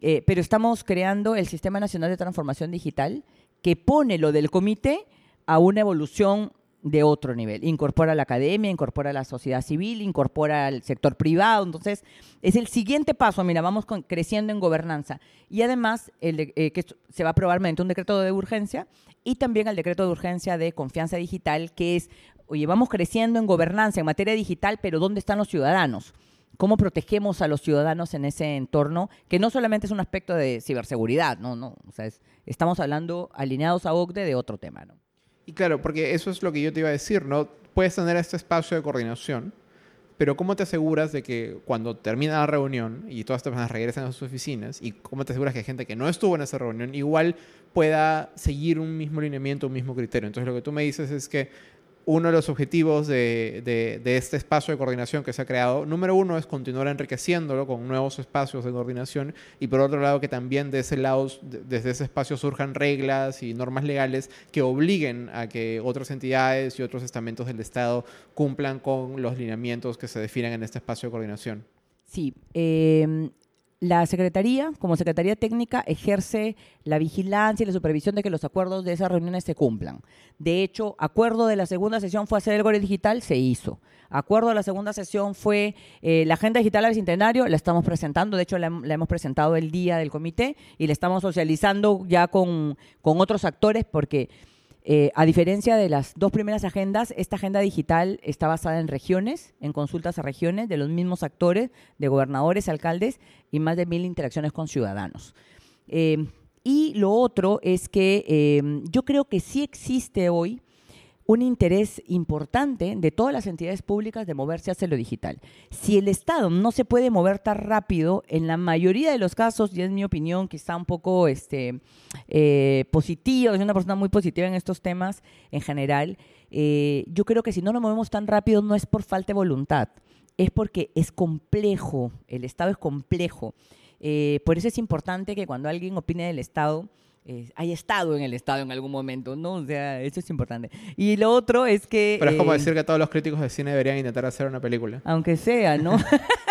Eh, pero estamos creando el Sistema Nacional de Transformación Digital que pone lo del comité a una evolución de otro nivel. Incorpora la academia, incorpora la sociedad civil, incorpora el sector privado. Entonces, es el siguiente paso. Mira, vamos creciendo en gobernanza. Y además, el eh, que se va a aprobar mediante un decreto de urgencia y también el decreto de urgencia de confianza digital, que es, oye, vamos creciendo en gobernanza, en materia digital, pero ¿dónde están los ciudadanos? ¿Cómo protegemos a los ciudadanos en ese entorno? Que no solamente es un aspecto de ciberseguridad, no, no. O sea, estamos hablando alineados a OCDE de otro tema, ¿no? Y claro, porque eso es lo que yo te iba a decir, ¿no? Puedes tener este espacio de coordinación, pero ¿cómo te aseguras de que cuando termina la reunión y todas estas personas regresan a sus oficinas, y cómo te aseguras que gente que no estuvo en esa reunión igual pueda seguir un mismo lineamiento, un mismo criterio? Entonces lo que tú me dices es que uno de los objetivos de, este espacio de coordinación que se ha creado, número uno es continuar enriqueciéndolo con nuevos espacios de coordinación y por otro lado que también de ese lado, desde ese espacio surjan reglas y normas legales que obliguen a que otras entidades y otros estamentos del Estado cumplan con los lineamientos que se definan en este espacio de coordinación. Sí, eh, la Secretaría, como Secretaría Técnica, ejerce la vigilancia y la supervisión de que los acuerdos de esas reuniones se cumplan. De hecho, acuerdo de la segunda sesión fue hacer el Gore Digital, se hizo. Acuerdo de la segunda sesión fue eh, la Agenda Digital al Bicentenario, la estamos presentando, de hecho la, hemos presentado el día del comité y la estamos socializando ya con, con otros actores porque eh, a diferencia de las dos primeras agendas, esta agenda digital está basada en regiones, en consultas a regiones de los mismos actores, de gobernadores, alcaldes y más de mil interacciones con ciudadanos. Eh, y lo otro es que eh, yo creo que sí existe hoy un interés importante de todas las entidades públicas de moverse hacia lo digital. Si el Estado no se puede mover tan rápido, en la mayoría de los casos, y es mi opinión, está un poco este, eh, positiva, soy una persona muy positiva en estos temas en general, eh, yo creo que si no nos movemos tan rápido no es por falta de voluntad, es porque es complejo, el Estado es complejo. Eh, por eso es importante que cuando alguien opine del Estado, eh, haya estado en el Estado en algún momento, ¿no? O sea, eso es importante. Y lo otro es que... Pero es como eh, decir que todos los críticos de cine deberían intentar hacer una película. Aunque sea, ¿no?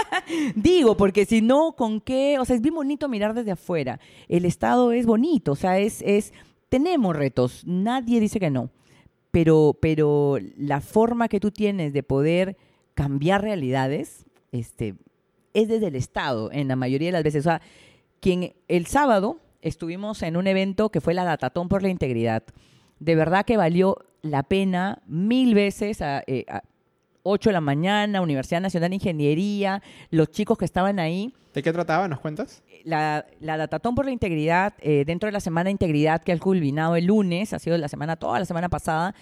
Digo, porque si no, ¿con qué? O sea, es bien bonito mirar desde afuera. El Estado es bonito, o sea, es... es tenemos retos, nadie dice que no. Pero, pero la forma que tú tienes de poder cambiar realidades, este, es desde el Estado, en la mayoría de las veces. O sea, quien el sábado estuvimos en un evento que fue la Datatón por la Integridad. De verdad que valió la pena mil veces a, 8 eh, de la mañana, Universidad Nacional de Ingeniería, los chicos que estaban ahí. ¿De qué trataba? ¿Nos cuentas? La, la Datatón por la Integridad, eh, dentro de la Semana de Integridad que ha culminado el lunes, ha sido la semana, toda la semana pasada,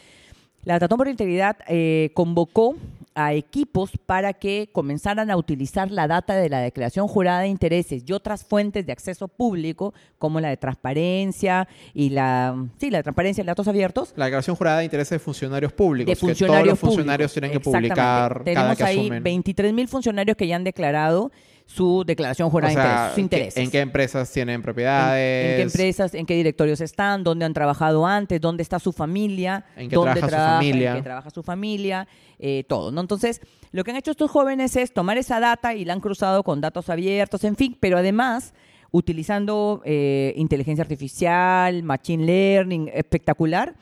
la Datatón por la Integridad eh, convocó a equipos para que comenzaran a utilizar la data de la declaración jurada de intereses y otras fuentes de acceso público, como la de transparencia y la, sí, la de transparencia y datos abiertos. La declaración jurada de intereses de funcionarios públicos. De funcionarios que todos los funcionarios tienen que publicar Tenemos cada que ahí 23 mil funcionarios que ya han declarado su declaración jurada de intereses, ¿En qué empresas tienen propiedades? En, qué empresas, en qué directorios están, dónde han trabajado antes, dónde está su familia, en qué dónde trabaja, su familia, en qué trabaja su familia, eh, todo. ¿no? Entonces, lo que han hecho estos jóvenes es tomar esa data y la han cruzado con datos abiertos, en fin, pero además utilizando eh, inteligencia artificial, machine learning, espectacular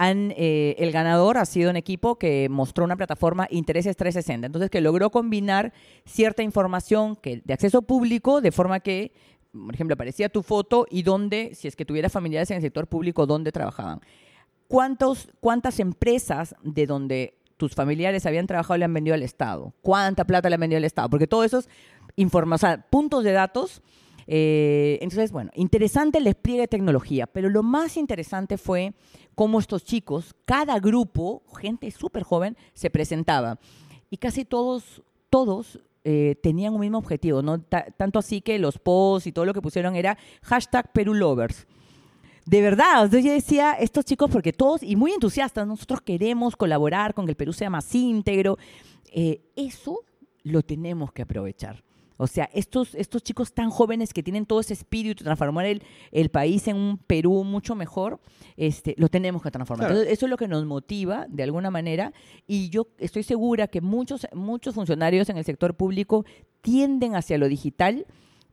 eh, el ganador ha sido un equipo que mostró una plataforma Intereses 360, entonces que logró combinar cierta información que, de acceso público de forma que, por ejemplo, aparecía tu foto y dónde, si es que tuvieras familiares en el sector público, dónde trabajaban. ¿Cuántos, ¿Cuántas empresas de donde tus familiares habían trabajado le han vendido al Estado? ¿Cuánta plata le han vendido al Estado? Porque todos esos puntos de datos eh, entonces, bueno, interesante el despliegue de tecnología, pero lo más interesante fue cómo estos chicos, cada grupo, gente súper joven, se presentaba. Y casi todos, todos eh, tenían un mismo objetivo, ¿no? tanto así que los posts y todo lo que pusieron era hashtag Perulovers. De verdad, yo decía, estos chicos, porque todos, y muy entusiastas, nosotros queremos colaborar con que el Perú sea más íntegro. Eh, eso lo tenemos que aprovechar. O sea, estos, estos chicos tan jóvenes que tienen todo ese espíritu de transformar el, el país en un Perú mucho mejor, este, lo tenemos que transformar. Claro. Entonces, eso es lo que nos motiva de alguna manera y yo estoy segura que muchos, muchos funcionarios en el sector público tienden hacia lo digital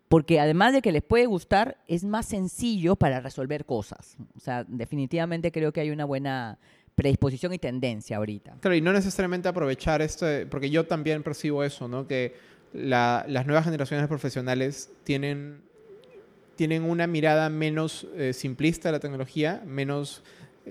porque además de que les puede gustar, es más sencillo para resolver cosas. O sea, definitivamente creo que hay una buena predisposición y tendencia ahorita. Claro, y no necesariamente aprovechar este, porque yo también percibo eso, ¿no? Que la- las nuevas generaciones profesionales tienen, tienen una mirada menos eh, simplista de la tecnología, menos,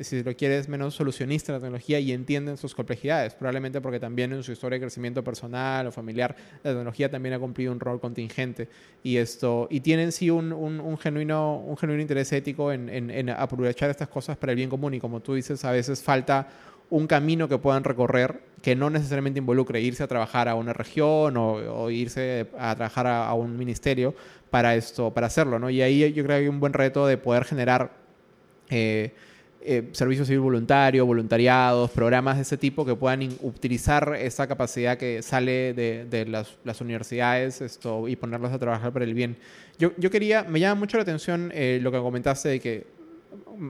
si lo quieres, menos solucionista de la tecnología y entienden sus complejidades. Probablemente porque también en su historia de crecimiento personal o familiar, la tecnología también ha cumplido un rol contingente. Y, esto, y tienen sí un, un- un genuino, un genuino interés ético en, en- en aprovechar estas cosas para el bien común. Y como tú dices, a veces falta un camino que puedan recorrer que no necesariamente involucre irse a trabajar a una región o, o irse a trabajar a, a un ministerio para esto, para hacerlo, ¿no? Y ahí yo creo que hay un buen reto de poder generar eh, eh, servicio civil voluntario, voluntariados, programas de ese tipo que puedan utilizar esa capacidad que sale de, las, universidades y ponerlos a trabajar para el bien. Yo, yo quería, me llama mucho la atención eh, lo que comentaste de que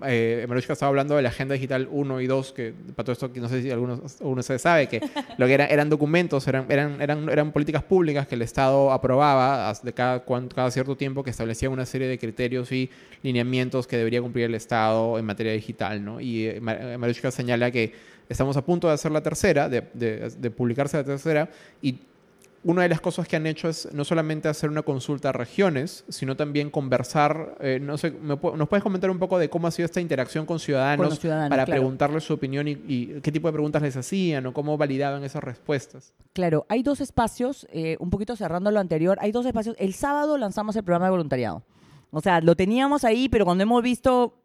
eh, estaba hablando de la Agenda Digital 1 y 2, que para todo esto, no sé si algunos, alguno se sabe, que lo que era- eran documentos, eran, eran, eran, políticas públicas que el Estado aprobaba de cada, cada cierto tiempo que establecían una serie de criterios y lineamientos que debería cumplir el Estado en materia digital. ¿no? Y eh, eh, señala que estamos a punto de hacer la tercera, de- de publicarse la tercera, y una de las cosas que han hecho es no solamente hacer una consulta a regiones, sino también conversar. eh, no sé, me ¿nos puedes comentar un poco de cómo ha sido esta interacción con ciudadanos, Con los ciudadanos, para claro. preguntarles su opinión y, y qué tipo de preguntas les hacían o cómo validaban esas respuestas? Claro, hay dos espacios, eh, un poquito cerrando lo anterior, hay dos espacios. El sábado lanzamos el programa de voluntariado. O sea, lo teníamos ahí, pero cuando hemos visto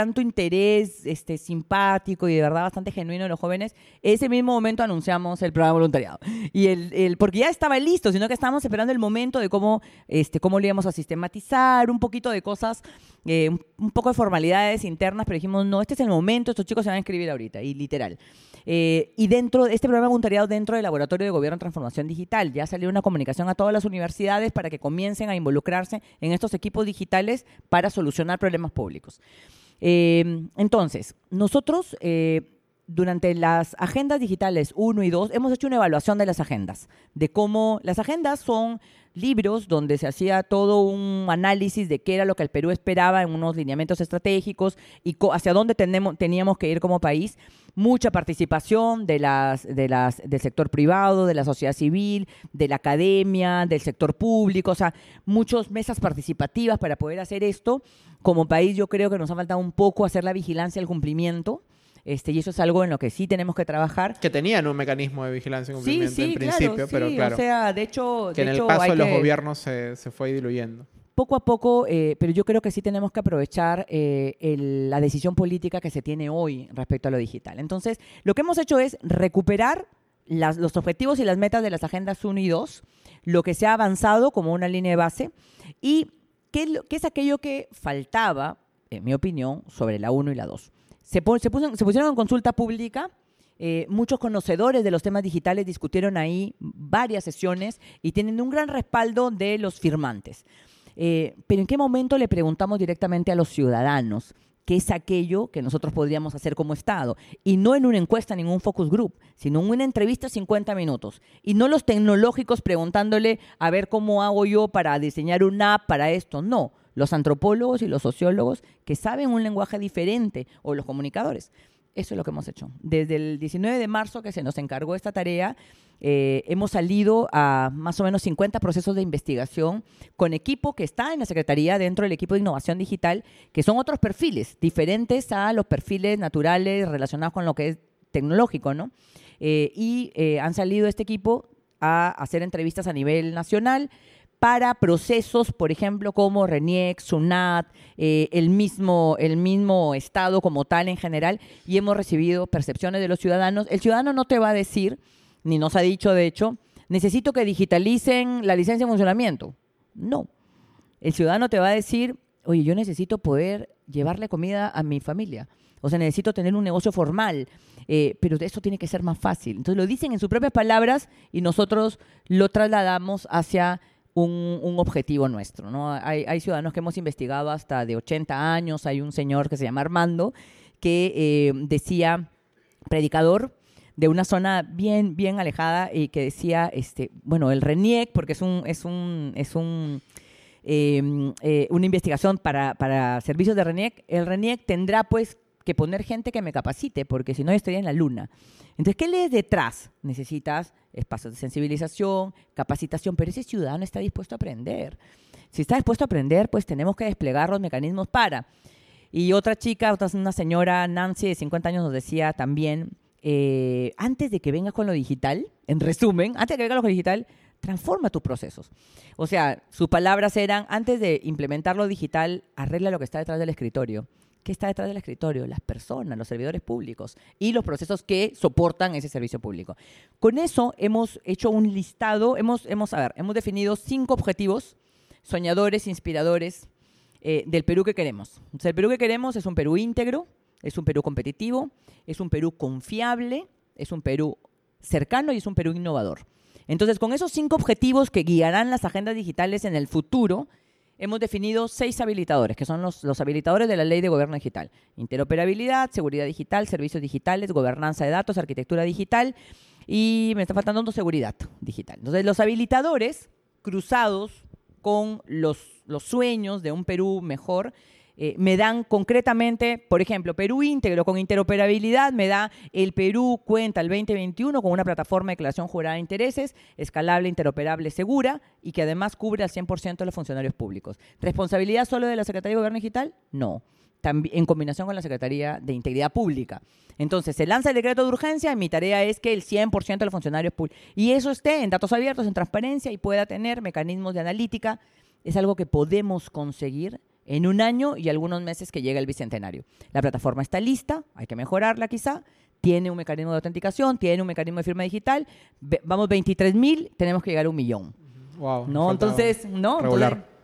tanto interés este, simpático y de verdad bastante genuino de los jóvenes, ese mismo momento anunciamos el programa de voluntariado. Y el, el- porque ya estaba listo, sino que estábamos esperando el momento de cómo, este, cómo lo íbamos a sistematizar, un poquito de cosas, eh, un, poco de formalidades internas, pero dijimos, no, este es el momento, estos chicos se van a inscribir ahorita, y literal. Eh, y dentro de este programa de voluntariado, dentro del Laboratorio de Gobierno en Transformación Digital, ya salió una comunicación a todas las universidades para que comiencen a involucrarse en estos equipos digitales para solucionar problemas públicos. Eh, entonces, nosotros eh, durante las agendas digitales 1 y 2 hemos hecho una evaluación de las agendas, de cómo las agendas son libros donde se hacía todo un análisis de qué era lo que el Perú esperaba en unos lineamientos estratégicos y hacia dónde teníamos que ir como país. Mucha participación de las, de las, del sector privado, de la sociedad civil, de la academia, del sector público, o sea, muchas mesas participativas para poder hacer esto. Como país yo creo que nos ha faltado un poco hacer la vigilancia del cumplimiento. Este, y eso es algo en lo que sí tenemos que trabajar. Que tenían un mecanismo de vigilancia y cumplimiento sí, en principio, pero claro, O sea, de hecho, que de en el paso de los que- gobiernos se, se fue diluyendo. Poco a poco, eh, pero yo creo que sí tenemos que aprovechar eh, el- la decisión política que se tiene hoy respecto a lo digital. Entonces, lo que hemos hecho es recuperar las- los objetivos y las metas de las agendas 1 y 2, lo que se ha avanzado como una línea de base y qué, qué es aquello que faltaba, en mi opinión, sobre la 1 y la 2. Se, se, se pusieron en consulta pública. eh, muchos conocedores de los temas digitales discutieron ahí varias sesiones y tienen un gran respaldo de los firmantes. Eh, pero ¿en qué momento le preguntamos directamente a los ciudadanos qué es aquello que nosotros podríamos hacer como Estado? Y no en una encuesta, en un focus group, sino en una entrevista 50 minutos. Y no los tecnológicos preguntándole a ver cómo hago yo para diseñar una app para esto. No, los antropólogos y los sociólogos que saben un lenguaje diferente o los comunicadores. Eso es lo que hemos hecho. Desde el 19 de marzo que se nos encargó esta tarea, eh, hemos salido a más o menos 50 procesos de investigación con equipo que está en la Secretaría dentro del equipo de innovación digital, que son otros perfiles, diferentes a los perfiles naturales relacionados con lo que es tecnológico, ¿no? Eh, y eh, han salido este equipo a hacer entrevistas a nivel nacional para procesos, por ejemplo, como RENIEC, SUNAT, eh, el, mismo, el mismo Estado como tal en general, y hemos recibido percepciones de los ciudadanos. El ciudadano no te va a decir, ni nos ha dicho de hecho, necesito que digitalicen la licencia de funcionamiento. No. El ciudadano te va a decir, oye, yo necesito poder llevarle comida a mi familia. O sea, necesito tener un negocio formal, eh, pero eso tiene que ser más fácil. Entonces lo dicen en sus propias palabras y nosotros lo trasladamos hacia un, objetivo nuestro. ¿no? Hay, ciudadanos que hemos investigado hasta de 80 años. Hay un señor que se llama Armando que eh, decía, predicador, de una zona bien, bien alejada y que decía, este, bueno, el RENIEC, porque es un, es un, es un em, eh, una investigación para, para servicios de RENIEC, el RENIEC tendrá pues que poner gente que me capacite, porque si no yo estaría en la luna. Entonces, ¿qué lees detrás? Necesitas espacios de sensibilización, capacitación, pero ese ciudadano está dispuesto a aprender. Si está dispuesto a aprender, pues tenemos que desplegar los mecanismos para. Y otra chica, otra, una señora, Nancy, de 50 años, nos decía también, eh, antes de que vengas con lo digital, en resumen, antes de que vengas con lo digital, transforma tus procesos. O sea, sus palabras eran, antes de implementar lo digital, arregla lo que está detrás del escritorio. ¿Qué está detrás del escritorio? Las personas, los servidores públicos y los procesos que soportan ese servicio público. Con eso hemos hecho un listado, hemos, hemos, a ver, hemos definido cinco objetivos soñadores, inspiradores eh, del Perú que queremos. el Perú que queremos es un Perú íntegro, es un Perú competitivo, es un Perú confiable, es un Perú cercano y es un Perú innovador. Entonces, con esos cinco objetivos que guiarán las agendas digitales en el futuro, hemos definido seis habilitadores, que son los, habilitadores de la ley de gobierno digital. Interoperabilidad, seguridad digital, servicios digitales, gobernanza de datos, arquitectura digital y me está faltando seguridad digital. Entonces, los habilitadores cruzados con los sueños de un Perú mejor eh, me dan concretamente, por ejemplo, Perú íntegro con interoperabilidad, me da el Perú cuenta el 2021 con una plataforma de declaración jurada de intereses, escalable, interoperable, segura y que además cubre al 100% de los funcionarios públicos. ¿Responsabilidad solo de la Secretaría de Gobierno Digital? No. También, en combinación con la Secretaría de Integridad Pública. Entonces, se lanza el decreto de urgencia y mi tarea es que el 100% de los funcionarios públicos, y eso esté en datos abiertos, en transparencia y pueda tener mecanismos de analítica, es algo que podemos conseguir en un año y algunos meses que llega el bicentenario. La plataforma está lista, hay que mejorarla quizá, tiene un mecanismo de autenticación, tiene un mecanismo de firma digital, vamos 23 mil, tenemos que llegar a un millón. Wow, ¿No? Entonces, ¿no?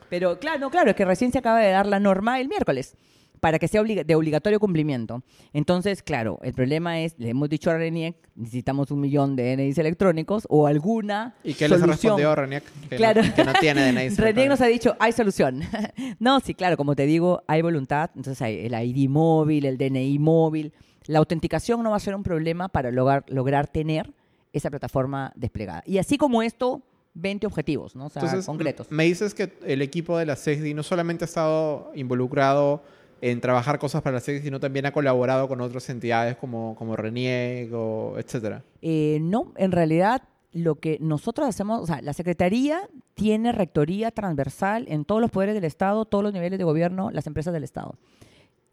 pero claro, claro, es que recién se acaba de dar la norma el miércoles para que sea de obligatorio cumplimiento. Entonces, claro, el problema es, le hemos dicho a RENIEC, necesitamos un millón de DNIs electrónicos o alguna ¿Y qué les ha respondido RENIEC? Que, claro. no, que no tiene DNIs RENIEC nos ha dicho, hay solución. no, sí, claro, como te digo, hay voluntad. Entonces hay el ID móvil, el DNI móvil. La autenticación no va a ser un problema para lograr, lograr tener esa plataforma desplegada. Y así como esto, 20 objetivos, ¿no? O sea, concretos. Me dices que el equipo de la CESDI no solamente ha estado involucrado en trabajar cosas para la SEDI, sino también ha colaborado con otras entidades como, como RENIEG o etcétera? Eh, no, en realidad lo que nosotros hacemos, o sea, la Secretaría tiene rectoría transversal en todos los poderes del Estado, todos los niveles de gobierno, las empresas del Estado.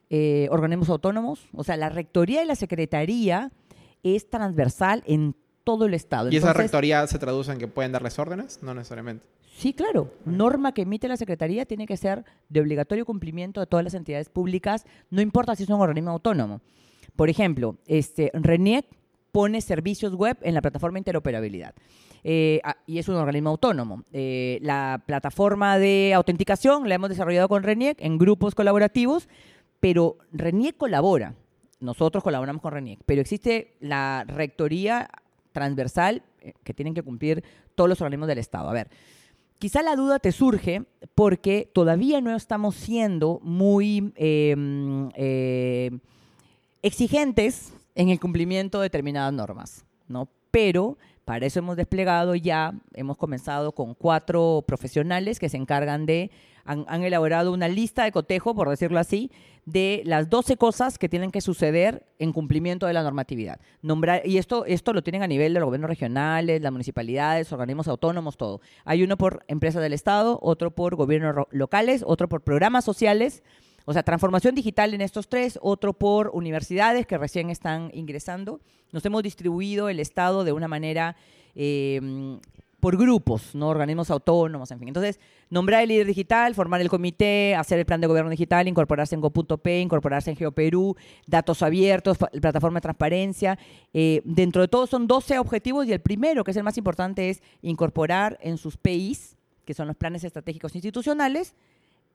Eh, organismos autónomos, o sea, la rectoría y la Secretaría es transversal en todo el Estado. ¿Y esa rectoría se traduce en que pueden darles órdenes? No necesariamente. Sí, claro. Norma que emite la Secretaría tiene que ser de obligatorio cumplimiento de todas las entidades públicas, no importa si es un organismo autónomo. Por ejemplo, este, RENIEC pone servicios web en la plataforma interoperabilidad. Eh, y es un organismo autónomo. Eh, la plataforma de autenticación la hemos desarrollado con RENIEC en grupos colaborativos, pero RENIEC colabora. Nosotros colaboramos con RENIEC, pero existe la rectoría transversal eh, que tienen que cumplir todos los organismos del Estado. A ver, Quizá la duda te surge porque todavía no estamos siendo muy em, eh, exigentes en el cumplimiento de determinadas normas, ¿no? Pero para eso hemos desplegado ya, hemos comenzado con cuatro profesionales que se encargan de, han, elaborado una lista de cotejo, por decirlo así, de las 12 cosas que tienen que suceder en cumplimiento de la normatividad. Nombrar, y esto, esto lo tienen a nivel de los gobiernos regionales, las municipalidades, organismos autónomos, todo. Hay uno por empresas del Estado, otro por gobiernos locales, otro por programas sociales, o sea, transformación digital en estos tres, otro por universidades que recién están ingresando. Nos hemos distribuido el Estado de una manera em, por grupos, ¿no? organismos autónomos, en fin. Entonces, nombrar el líder digital, formar el comité, hacer el plan de gobierno digital, incorporarse en Go.p, incorporarse en GeoPerú, datos abiertos, plataforma de transparencia. Eh, dentro de todo son 12 objetivos y el primero, que es el más importante, es incorporar en sus PIs, que son los planes estratégicos institucionales,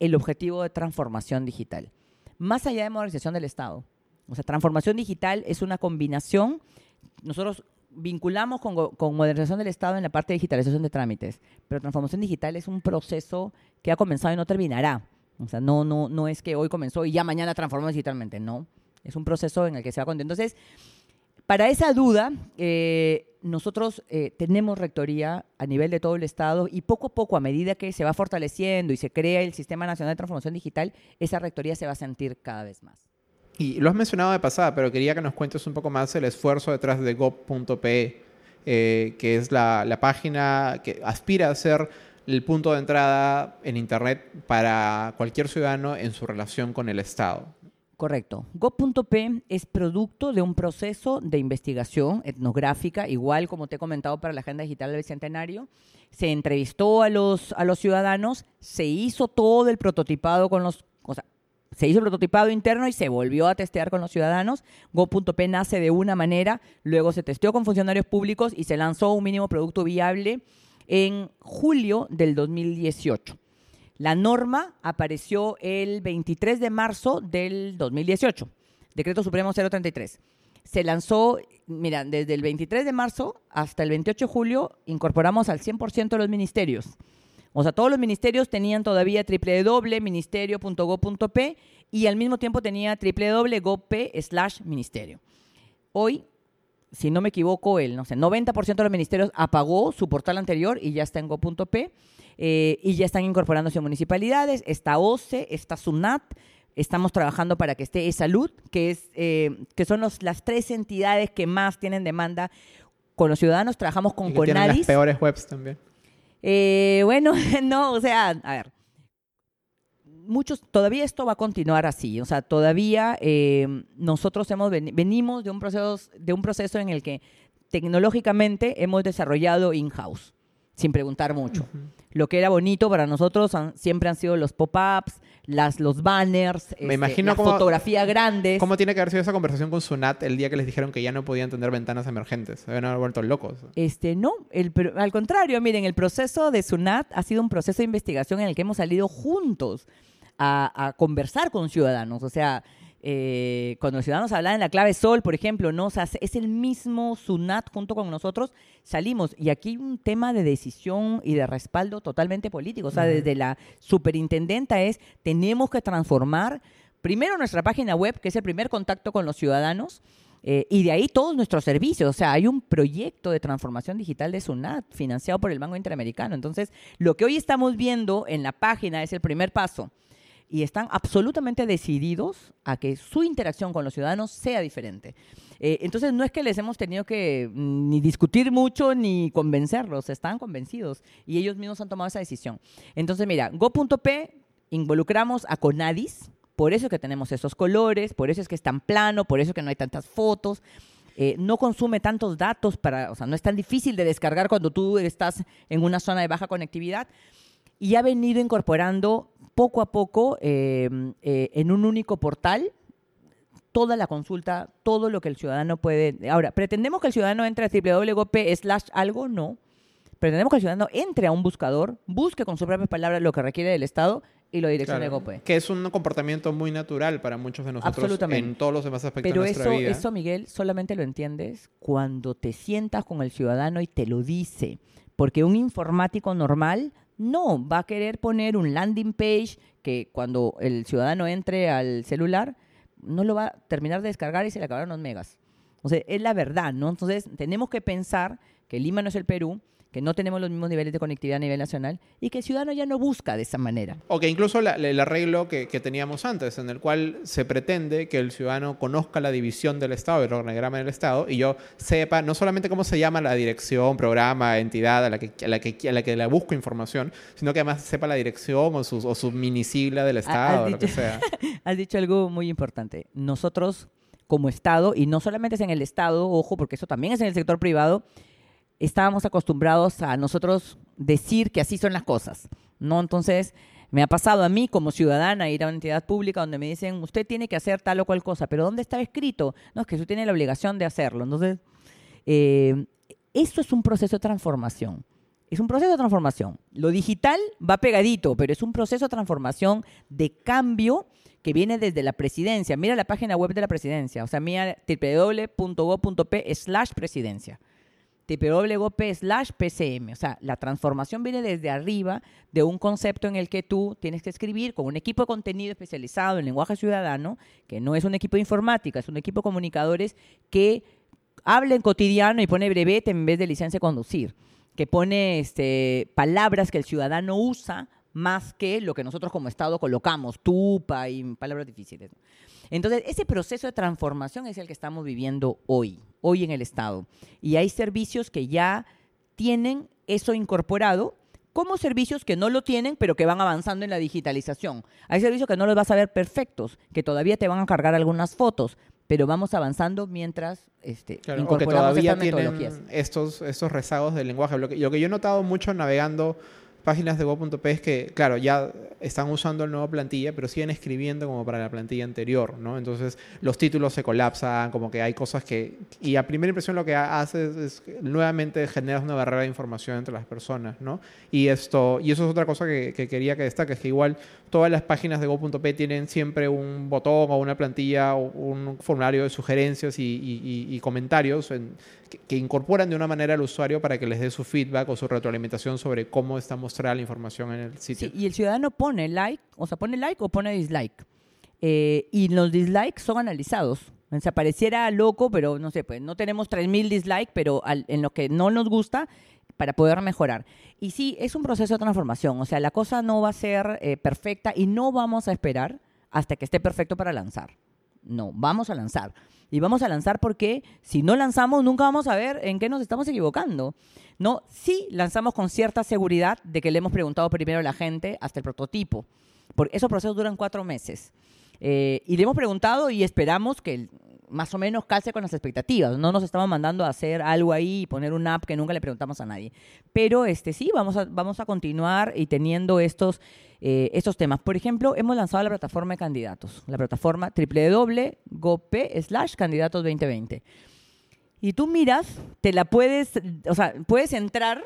el objetivo de transformación digital. Más allá de modernización del Estado, O sea, transformación digital es una combinación. Nosotros vinculamos con, con modernización del Estado en la parte de digitalización de trámites, pero transformación digital es un proceso que ha comenzado y no terminará. O sea, no, no, no es que hoy comenzó y ya mañana transformamos digitalmente, no. Es un proceso en el que se va con Entonces, para esa duda, eh, nosotros eh, tenemos rectoría a nivel de todo el Estado y poco a poco, a medida que se va fortaleciendo y se crea el Sistema Nacional de Transformación Digital, esa rectoría se va a sentir cada vez más. Y lo has mencionado de pasada, pero quería que nos cuentes un poco más el esfuerzo detrás de gov.pe, eh, que es la, la página que aspira a ser el punto de entrada en Internet para cualquier ciudadano en su relación con el Estado. Correcto. Go.p es producto de un proceso de investigación etnográfica, igual como te he comentado para la Agenda Digital del Bicentenario. Se entrevistó a los, a los ciudadanos, se hizo todo el prototipado con los... O se hizo prototipado interno y se volvió a testear con los ciudadanos. Go.p nace de una manera, luego se testeó con funcionarios públicos y se lanzó un mínimo producto viable en julio del 2018. La norma apareció el 23 de marzo del 2018, Decreto Supremo 033. Se lanzó, mira, desde el 23 de marzo hasta el 28 de julio incorporamos al 100% de los ministerios. O sea, todos los ministerios tenían todavía www.ministerio.go.p y al mismo tiempo tenía www.gop slash ministerio. Hoy, si no me equivoco, el no sé, 90% de los ministerios apagó su portal anterior y ya está en go.p eh, y ya están incorporándose municipalidades, está OCE, está SUNAT, estamos trabajando para que esté E-Salud, que, es, eh, que son los- las tres entidades que más tienen demanda con los ciudadanos, trabajamos con Y que tienen las peores webs también. Eh, bueno, no, o sea, a ver. Muchos, todavía esto va a continuar así. O sea, todavía eh, nosotros hemos veni- venimos de un, proceso, de un proceso en el que tecnológicamente hemos desarrollado in-house, sin preguntar mucho. Lo que era bonito para nosotros han- siempre han sido los pop-ups, las, los banners, este, imagino las cómo- fotografías grandes. ¿Cómo tiene que haber sido esa conversación con Sunat el día que les dijeron que ya no podían tener ventanas emergentes? Se habían haber vuelto locos. Este, no, el, pero al contrario, miren, el proceso de SUNAT ha sido un proceso de investigación en el que hemos salido juntos a, a conversar con ciudadanos. O sea, eh, cuando los ciudadanos hablan en la clave sol, por ejemplo, ¿no? O sea, es el mismo SUNAT junto con nosotros, salimos. Y aquí hay un tema de decisión y de respaldo totalmente político. O sea, desde la superintendenta es, tenemos que transformar primero nuestra página web, que es el primer contacto con los ciudadanos, eh, y de ahí todos nuestros servicios. O sea, hay un proyecto de transformación digital de SUNAT financiado por el Banco Interamericano. Entonces, lo que hoy estamos viendo en la página es el primer paso. Y están absolutamente decididos a que su interacción con los ciudadanos sea diferente. Eh, entonces, no es que les hemos tenido que mm, ni discutir mucho ni convencerlos, están convencidos y ellos mismos han tomado esa decisión. Entonces, mira, go.p involucramos a Conadis, por eso es que tenemos esos colores, por eso es que es tan plano, por eso es que no hay tantas fotos. eh, no consume tantos datos para, o sea, no es tan difícil de descargar cuando tú estás en una zona de baja conectividad y ha venido incorporando poco a poco eh, eh, en un único portal toda la consulta, todo lo que el ciudadano puede. Ahora, ¿pretendemos que el ciudadano entre a www.gop slash algo? No. Pretendemos que el ciudadano entre a un buscador, busque con sus propias palabras lo que requiere del Estado y lo direccione a Claro, GoPe. Que es un comportamiento muy natural para muchos de nosotros Absolutamente. en todos los demás aspectos Pero de nuestra eso, vida. eso, Miguel, solamente lo entiendes cuando te sientas con el ciudadano y te lo dice. Porque un informático normal no va a querer poner un landing page que cuando el ciudadano entre al celular no lo va a terminar de descargar y se le acabaron los megas. O sea, es la verdad, ¿no? Entonces, tenemos que pensar que Lima no es el Perú, que no tenemos los mismos niveles de conectividad a nivel nacional y que el ciudadano ya no busca de esa manera. O que incluso la- el arreglo que, que teníamos antes, en el cual se pretende que el ciudadano conozca la división del Estado, el organigrama del Estado, y yo sepa no solamente cómo se llama la dirección, programa, entidad a la que, a la que, a la que le busco información, sino que además sepa la dirección o su, o su minisigla del Estado, o lo que sea. Has dicho algo muy importante. Nosotros, como Estado, y no solamente es en el Estado, ojo, porque eso también es en el sector privado, estábamos acostumbrados a nosotros decir que así son las cosas, ¿no? Entonces, me ha pasado a mí como ciudadana ir a una entidad pública donde me dicen, usted tiene que hacer tal o cual cosa, pero ¿dónde está escrito? No, es que usted tiene la obligación de hacerlo. Entonces, eh, eso es un proceso de transformación. Es un proceso de transformación. Lo digital va pegadito, pero es un proceso de transformación de cambio que viene desde la presidencia. Mira la página web de la presidencia, o sea, mira www.go.p slash presidencia www.gop slash pcm. O sea, la transformación viene desde arriba de un concepto en el que tú tienes que escribir con un equipo de contenido especializado en lenguaje ciudadano, que no es un equipo de informática, es un equipo de comunicadores que habla en cotidiano y pone brevete en vez de licencia de conducir, que pone este, palabras que el ciudadano usa más que lo que nosotros como Estado colocamos, tupa y palabras difíciles. Entonces, ese proceso de transformación es el que estamos viviendo hoy, hoy en el Estado. Y hay servicios que ya tienen eso incorporado como servicios que no lo tienen, pero que van avanzando en la digitalización. Hay servicios que no los vas a ver perfectos, que todavía te van a cargar algunas fotos, pero vamos avanzando mientras este, incorporamos que todavía estas metodologías. Estos, estos rezagos del lenguaje. Lo que, lo que yo he notado mucho navegando páginas de Go.p es que, claro, ya están usando el nuevo plantilla, pero siguen escribiendo como para la plantilla anterior, ¿no? Entonces los títulos se colapsan, como que hay cosas que... Y a primera impresión lo que hace es, nuevamente generas una barrera de información entre las personas, ¿no? Y, esto, y eso es otra cosa que, quería que destaque, es que igual todas las páginas de Go.p tienen siempre un botón o una plantilla o un formulario de sugerencias y, comentarios que, incorporan de una manera al usuario para que les dé su feedback o su retroalimentación sobre cómo está mostrada la información en el sitio. y el ciudadano pone like, o sea, pone like o pone dislike. Eh, y los dislikes son analizados. O sea, pareciera loco, pero no sé, pues no tenemos 3.000 dislikes, pero en lo que no nos gusta, para poder mejorar. Y sí, es un proceso de transformación. O sea, la cosa no va a ser eh, perfecta y no vamos a esperar hasta que esté perfecto para lanzar. No, vamos a lanzar. Y vamos a lanzar porque si no lanzamos, nunca vamos a ver en qué nos estamos equivocando. No, sí lanzamos con cierta seguridad de que le hemos preguntado primero a la gente hasta el prototipo. Porque esos procesos duran cuatro meses. Eh, y le hemos preguntado y esperamos que más o menos calce con las expectativas. No nos estamos mandando a hacer algo ahí y poner una app que nunca le preguntamos a nadie. Pero este sí, vamos a, vamos a continuar y teniendo estos, eh, estos temas. Por ejemplo, hemos lanzado la plataforma de candidatos, la plataforma www.gop slash candidatos 2020. Y tú miras, te la puedes, o sea, puedes entrar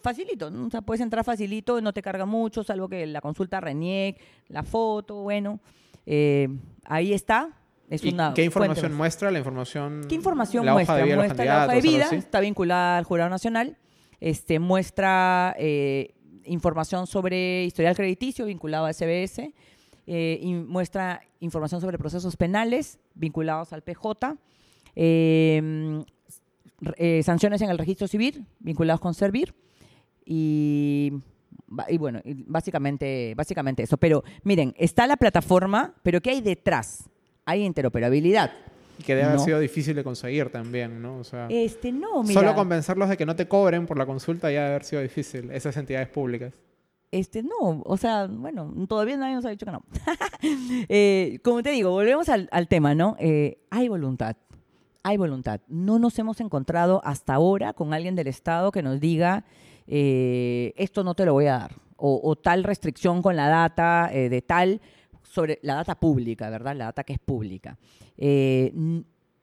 facilito, o sea, puedes entrar facilito, no te carga mucho, salvo que la consulta RENIEC, la foto, bueno, eh, ahí está, ¿Qué información muestra? La información. ¿Qué información muestra? Hoja de muestra la hoja de vida, está vinculada al Jurado Nacional. Este, muestra eh, información sobre historial crediticio vinculado a SBS. Eh, y muestra información sobre procesos penales vinculados al PJ. Em, eh, sanciones en el registro civil vinculados con Servir. Y y bueno, básicamente, básicamente eso. Pero miren, está la plataforma, pero ¿qué hay detrás? Hay interoperabilidad. Y que debe haber sido difícil de conseguir también, ¿no? O sea, este, no, mira, Solo convencerlos de que no te cobren por la consulta ya debe haber sido difícil, esas entidades públicas. Este, no, o sea, bueno, todavía nadie nos ha dicho que no. Eh, como te digo, volvemos al, tema, ¿no? Eh, hay voluntad, hay voluntad. No nos hemos encontrado hasta ahora con alguien del Estado que nos diga, eh, esto no te lo voy a dar, o, o tal restricción con la data de tal sobre la data pública, ¿verdad? La data que es pública. Eh,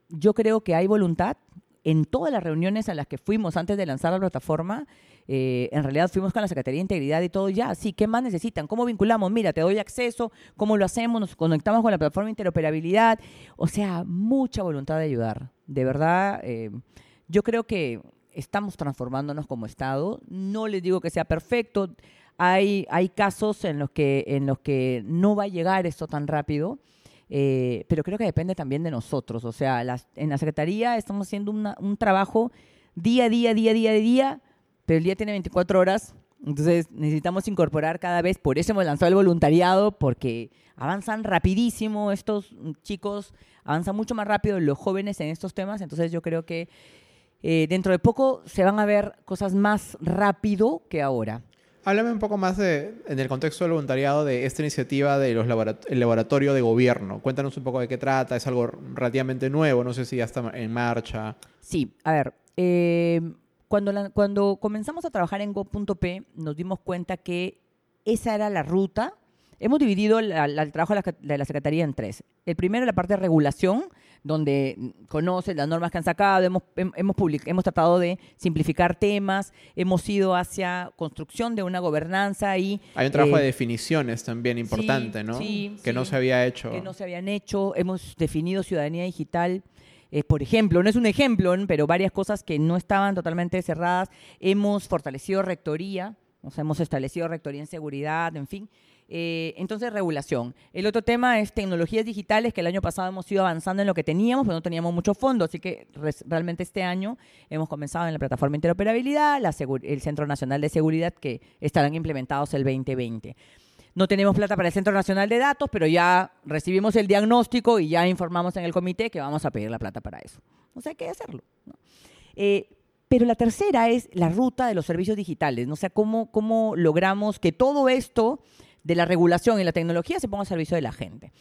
yo creo que hay voluntad. En todas las reuniones a las que fuimos antes de lanzar la plataforma, eh, en realidad fuimos con la Secretaría de Integridad y todo ya. Sí, ¿qué más necesitan? ¿Cómo vinculamos? Mira, te doy acceso, ¿cómo lo hacemos? Nos conectamos con la plataforma de interoperabilidad. O sea, mucha voluntad de ayudar. De verdad, eh, yo creo que estamos transformándonos como Estado. No les digo que sea perfecto. Hay, casos en los, que, en los que no va a llegar esto tan rápido, eh, pero creo que depende también de nosotros. O sea, en la Secretaría estamos haciendo un trabajo día a día, día a día, día, pero el día tiene 24 horas, entonces necesitamos incorporar cada vez, por eso hemos lanzado el voluntariado, porque avanzan rapidísimo estos chicos, avanzan mucho más rápido los jóvenes en estos temas, entonces yo creo que eh, dentro de poco se van a ver cosas más rápido que ahora. Háblame un poco más de, en el contexto del voluntariado de esta iniciativa de los laboratorio de gobierno. Cuéntanos un poco de qué trata. Es algo relativamente nuevo. No sé si ya está en marcha. Sí, a ver. Eh, cuando, cuando comenzamos a trabajar en Go.p nos dimos cuenta que esa era la ruta hemos dividido la- la- el trabajo de la, de la Secretaría en tres. El primero, la parte de regulación, donde conoce las normas que han sacado, hemos, hem- hemos, public- hemos tratado de simplificar temas, hemos ido hacia construcción de una gobernanza y... Hay un trabajo eh, de definiciones también importante, ¿no? sí, que sí. no se había hecho. que no se habían hecho. Hemos definido ciudadanía digital. eh, por ejemplo, no es un ejemplo, pero varias cosas que no estaban totalmente cerradas. Hemos fortalecido rectoría, o sea, hemos establecido rectoría en seguridad, en fin. Eh, entonces, regulación. El otro tema es tecnologías digitales, que el año pasado hemos ido avanzando en lo que teníamos, pero no teníamos mucho fondo, así que realmente este año hemos comenzado en la plataforma de interoperabilidad, el Centro Nacional de Seguridad, que estarán implementados el 2020. No tenemos plata para el Centro Nacional de Datos, pero ya recibimos el diagnóstico y ya informamos en el comité que vamos a pedir la plata para eso. O sea, hay que hacerlo. Eh, pero la tercera es la ruta de los servicios digitales. ¿no? O sea, cómo, cómo logramos que todo esto de la regulación y la tecnología se ponga al servicio de la gente.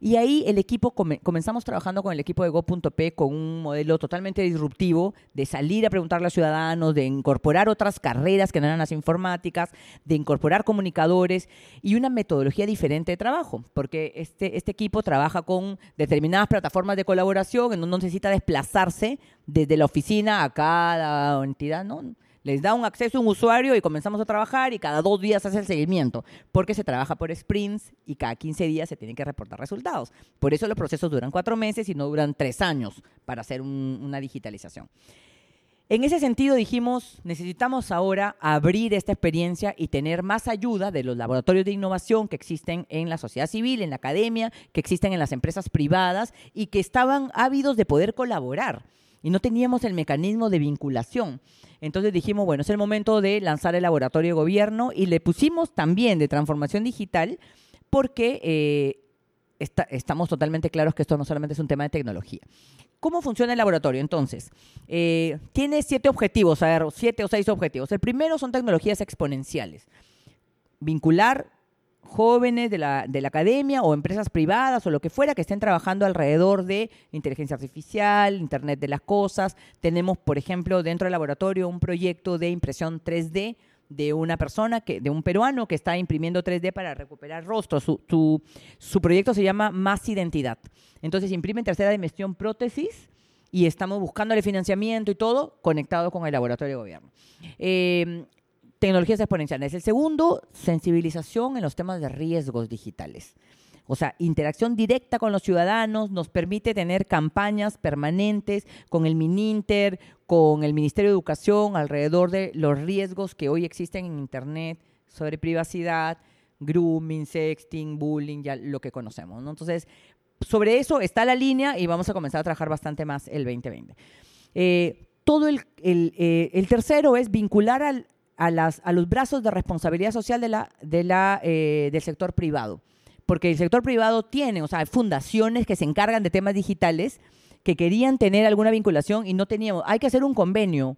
Y ahí el equipo, come- comenzamos trabajando con el equipo de Go.p con un modelo totalmente disruptivo de salir a preguntarle a los ciudadanos, de incorporar otras carreras que no eran las informáticas, de incorporar comunicadores y una metodología diferente de trabajo, porque este, este equipo trabaja con determinadas plataformas de colaboración en donde necesita desplazarse desde la oficina a cada entidad, ¿no? Les da un acceso a un usuario y comenzamos a trabajar y cada dos días hace el seguimiento, porque se trabaja por sprints y cada 15 días se tienen que reportar resultados. Por eso los procesos duran cuatro meses y no duran tres años para hacer un- una digitalización. En ese sentido dijimos, necesitamos ahora abrir esta experiencia y tener más ayuda de los laboratorios de innovación que existen en la sociedad civil, en la academia, que existen en las empresas privadas y que estaban ávidos de poder colaborar. Y no teníamos el mecanismo de vinculación. Entonces dijimos, bueno, es el momento de lanzar el laboratorio de gobierno y le pusimos también de transformación digital porque eh, estamos totalmente claros que esto no solamente es un tema de tecnología. ¿Cómo funciona el laboratorio? Entonces, eh, tiene siete objetivos, a ver, siete o seis objetivos. El primero son tecnologías exponenciales. Vincular jóvenes de la, de la academia o empresas privadas o lo que fuera que estén trabajando alrededor de inteligencia artificial, Internet de las Cosas. Tenemos, por ejemplo, dentro del laboratorio un proyecto de impresión 3D de una persona, que, de un peruano que está imprimiendo 3D para recuperar rostros. Su, su, proyecto se llama Más Identidad. Entonces imprime en tercera dimensión prótesis y estamos buscándole financiamiento y todo conectado con el laboratorio de gobierno. Eh, tecnologías exponenciales. El segundo, sensibilización en los temas de riesgos digitales. O sea, interacción directa con los ciudadanos nos permite tener campañas permanentes con el Mininter, con el Ministerio de Educación alrededor de los riesgos que hoy existen en Internet sobre privacidad, grooming, sexting, bullying, ya lo que conocemos. ¿no? Entonces, sobre eso está la línea y vamos a comenzar a trabajar bastante más el 2020. Eh, todo el, eh, el tercero es vincular al, a, las, a los brazos de responsabilidad social eh, del sector privado. Porque el sector privado tiene, o sea, fundaciones que se encargan de temas digitales que querían tener alguna vinculación y no teníamos. Hay que hacer un convenio.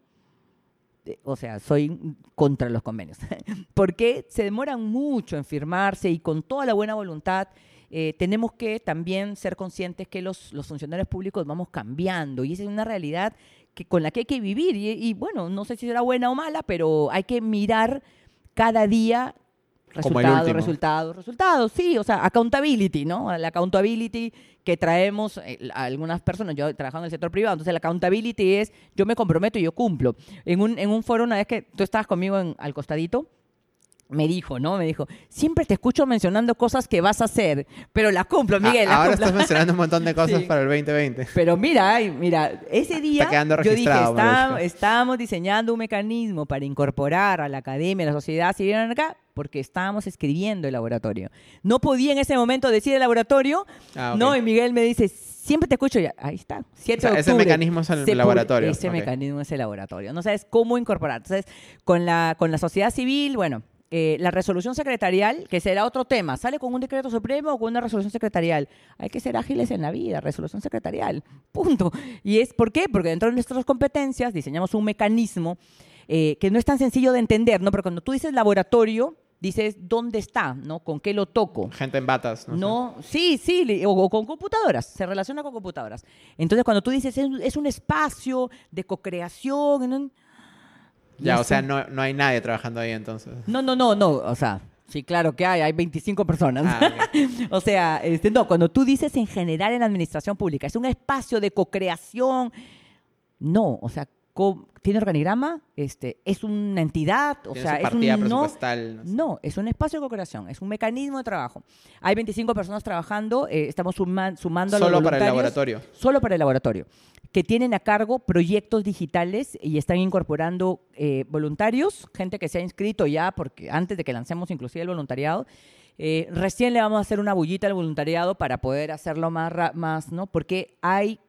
Eh, O sea, soy contra los convenios. porque se demoran mucho en firmarse y con toda la buena voluntad eh, tenemos que también ser conscientes que los, los funcionarios públicos vamos cambiando y esa es una realidad que, con la que hay que vivir. Y, y, bueno, no sé si será buena o mala, pero hay que mirar cada día resultados, resultados, resultados. Sí, o sea, accountability, ¿no? La accountability que traemos eh, a algunas personas. Yo he trabajado en el sector privado, entonces la accountability es yo me comprometo y yo cumplo. En un, en un foro, una vez que tú estabas conmigo en- al costadito, me dijo, ¿no? Me dijo, siempre te escucho mencionando cosas que vas a hacer, pero las cumplo, Miguel. Ah, las ahora cumplo". estás mencionando un montón de cosas Sí. para el 2020. Pero mira, mira, ese día quedando yo dije, "Está- Marushka". estábamos diseñando un mecanismo para incorporar a la academia, a la sociedad civil acá, porque estábamos escribiendo el laboratorio. No podía en ese momento decir el laboratorio, Ah, no, y Miguel me dice, siempre te escucho, ya, ahí está, 7 O sea, de ese octubre. mecanismo es el Se laboratorio, Ese mecanismo es el laboratorio. No sabes cómo incorporar. Entonces, con la, con la sociedad civil, bueno, eh, la resolución secretarial, que será otro tema, sale con un decreto supremo o con una resolución secretarial. Hay que ser ágiles en la vida, resolución secretarial, punto. ¿Y es por qué? Porque dentro de nuestras competencias diseñamos un mecanismo eh, que no es tan sencillo de entender, ¿no? Pero cuando tú dices laboratorio, dices dónde está, ¿no? ¿Con qué lo toco? Gente en batas. No. No, sí, sí, o, o con computadoras, se relaciona con computadoras. Entonces, cuando tú dices es, es un espacio de co-creación, ¿no? Ya, o sea, no, no hay nadie trabajando ahí entonces. no, no, no, no, o sea, Sí, claro que hay, hay 25 personas. Ah, o sea, este, no, cuando tú dices en general en la administración pública, es un espacio de co-creación. No, o sea, tiene organigrama, este, es una entidad, o Tiene sea, su es un no, no es un espacio de co-creación, es un mecanismo de trabajo. Hay 25 personas trabajando, eh, estamos suma- sumando a los Solo para el laboratorio. Solo para el laboratorio. Que tienen a cargo proyectos digitales y están incorporando eh, voluntarios, gente que se ha inscrito ya, porque antes de que lancemos inclusive el voluntariado. Eh, recién le vamos a hacer una bullita al voluntariado para poder hacerlo más, más ¿no? Porque hay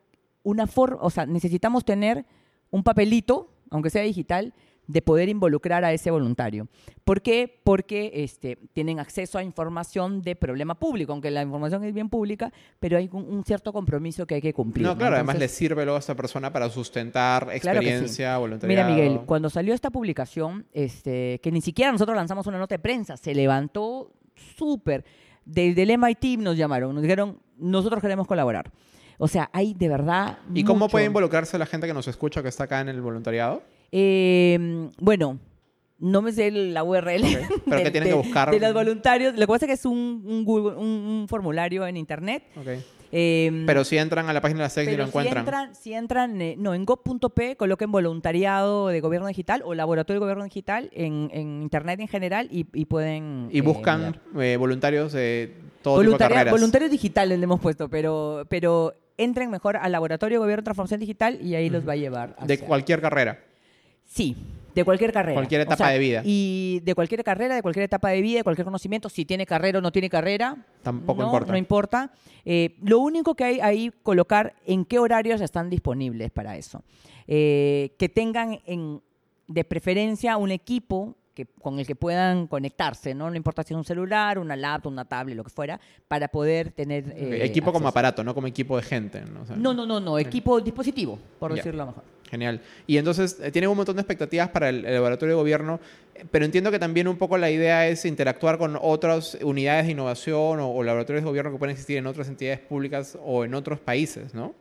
una forma, o sea, necesitamos tener un papelito, aunque sea digital, de poder involucrar a ese voluntario. ¿Por qué? Porque este, tienen acceso a información de problema público, aunque la información es bien pública, pero hay un, un cierto compromiso que hay que cumplir. No, claro, además le sirve luego a esta persona para sustentar Claro sí. experiencia, voluntariado. Mira, Miguel, cuando salió esta publicación, este, que ni siquiera nosotros lanzamos una nota de prensa, se levantó súper. Desde el MIT nos llamaron, nos dijeron, nosotros queremos colaborar. O sea, hay de verdad. ¿Y cómo puede involucrarse la gente que nos escucha que está acá en el voluntariado? Eh, bueno, no me sé la URL. Pero de- que tienen de- que buscar. De los voluntarios. Lo que pasa es que es un, un Google- un- un formulario en internet. Ok. Eh, Pero si entran a la página de la SEC y lo encuentran. Si entran, si entran eh, no, en go.p, coloquen voluntariado de gobierno digital o laboratorio de gobierno digital en, en internet en general y, y pueden. y eh, buscan eh, voluntarios de todo tipo de carreras. voluntarios digitales le hemos puesto, pero, pero entren mejor al laboratorio de gobierno de transformación digital y ahí los va a llevar. de hacia- cualquier carrera. Sí, de cualquier carrera. Cualquier etapa de vida. Y de cualquier carrera, de cualquier etapa de vida, de cualquier conocimiento, si tiene carrera o no tiene carrera. Tampoco no, importa. No importa. Eh, lo único que hay ahí, colocar en qué horarios están disponibles para eso. Eh, que tengan en, de preferencia un equipo que, con el que puedan conectarse, ¿no? No importa si es un celular, una laptop, una tablet, lo que fuera, para poder tener... Eh, equipo como aparato, no como equipo de gente. ¿no? O sea, No, no, no, no, equipo dispositivo, por decirlo mejor. Genial. Y entonces eh, tienen un montón de expectativas para el, el laboratorio de gobierno, eh, pero entiendo que también un poco la idea es interactuar con otras unidades de innovación o, o laboratorios de gobierno que pueden existir en otras entidades públicas o en otros países, ¿no?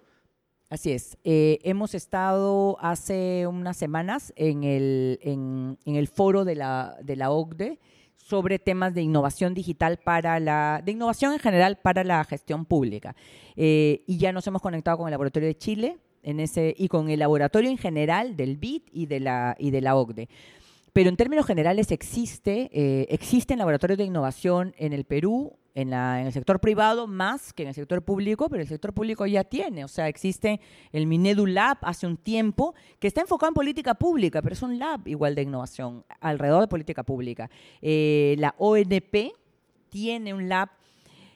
Así es. Eh, hemos estado hace unas semanas en el, en, en el foro de la, de la OCDE sobre temas de innovación digital para la, de innovación en general para la gestión pública. Eh, y ya nos hemos conectado con el laboratorio de Chile en ese, y con el laboratorio en general del BID y de la, y de la OCDE. Pero en términos generales existe, eh, existen laboratorios de innovación en el Perú, en, la, el sector privado más que en el sector público, pero el sector público ya tiene. O sea, existe el Minedu Lab hace un tiempo que está enfocado en política pública, pero es un lab igual de innovación alrededor de política pública. Eh, la ONP tiene un lab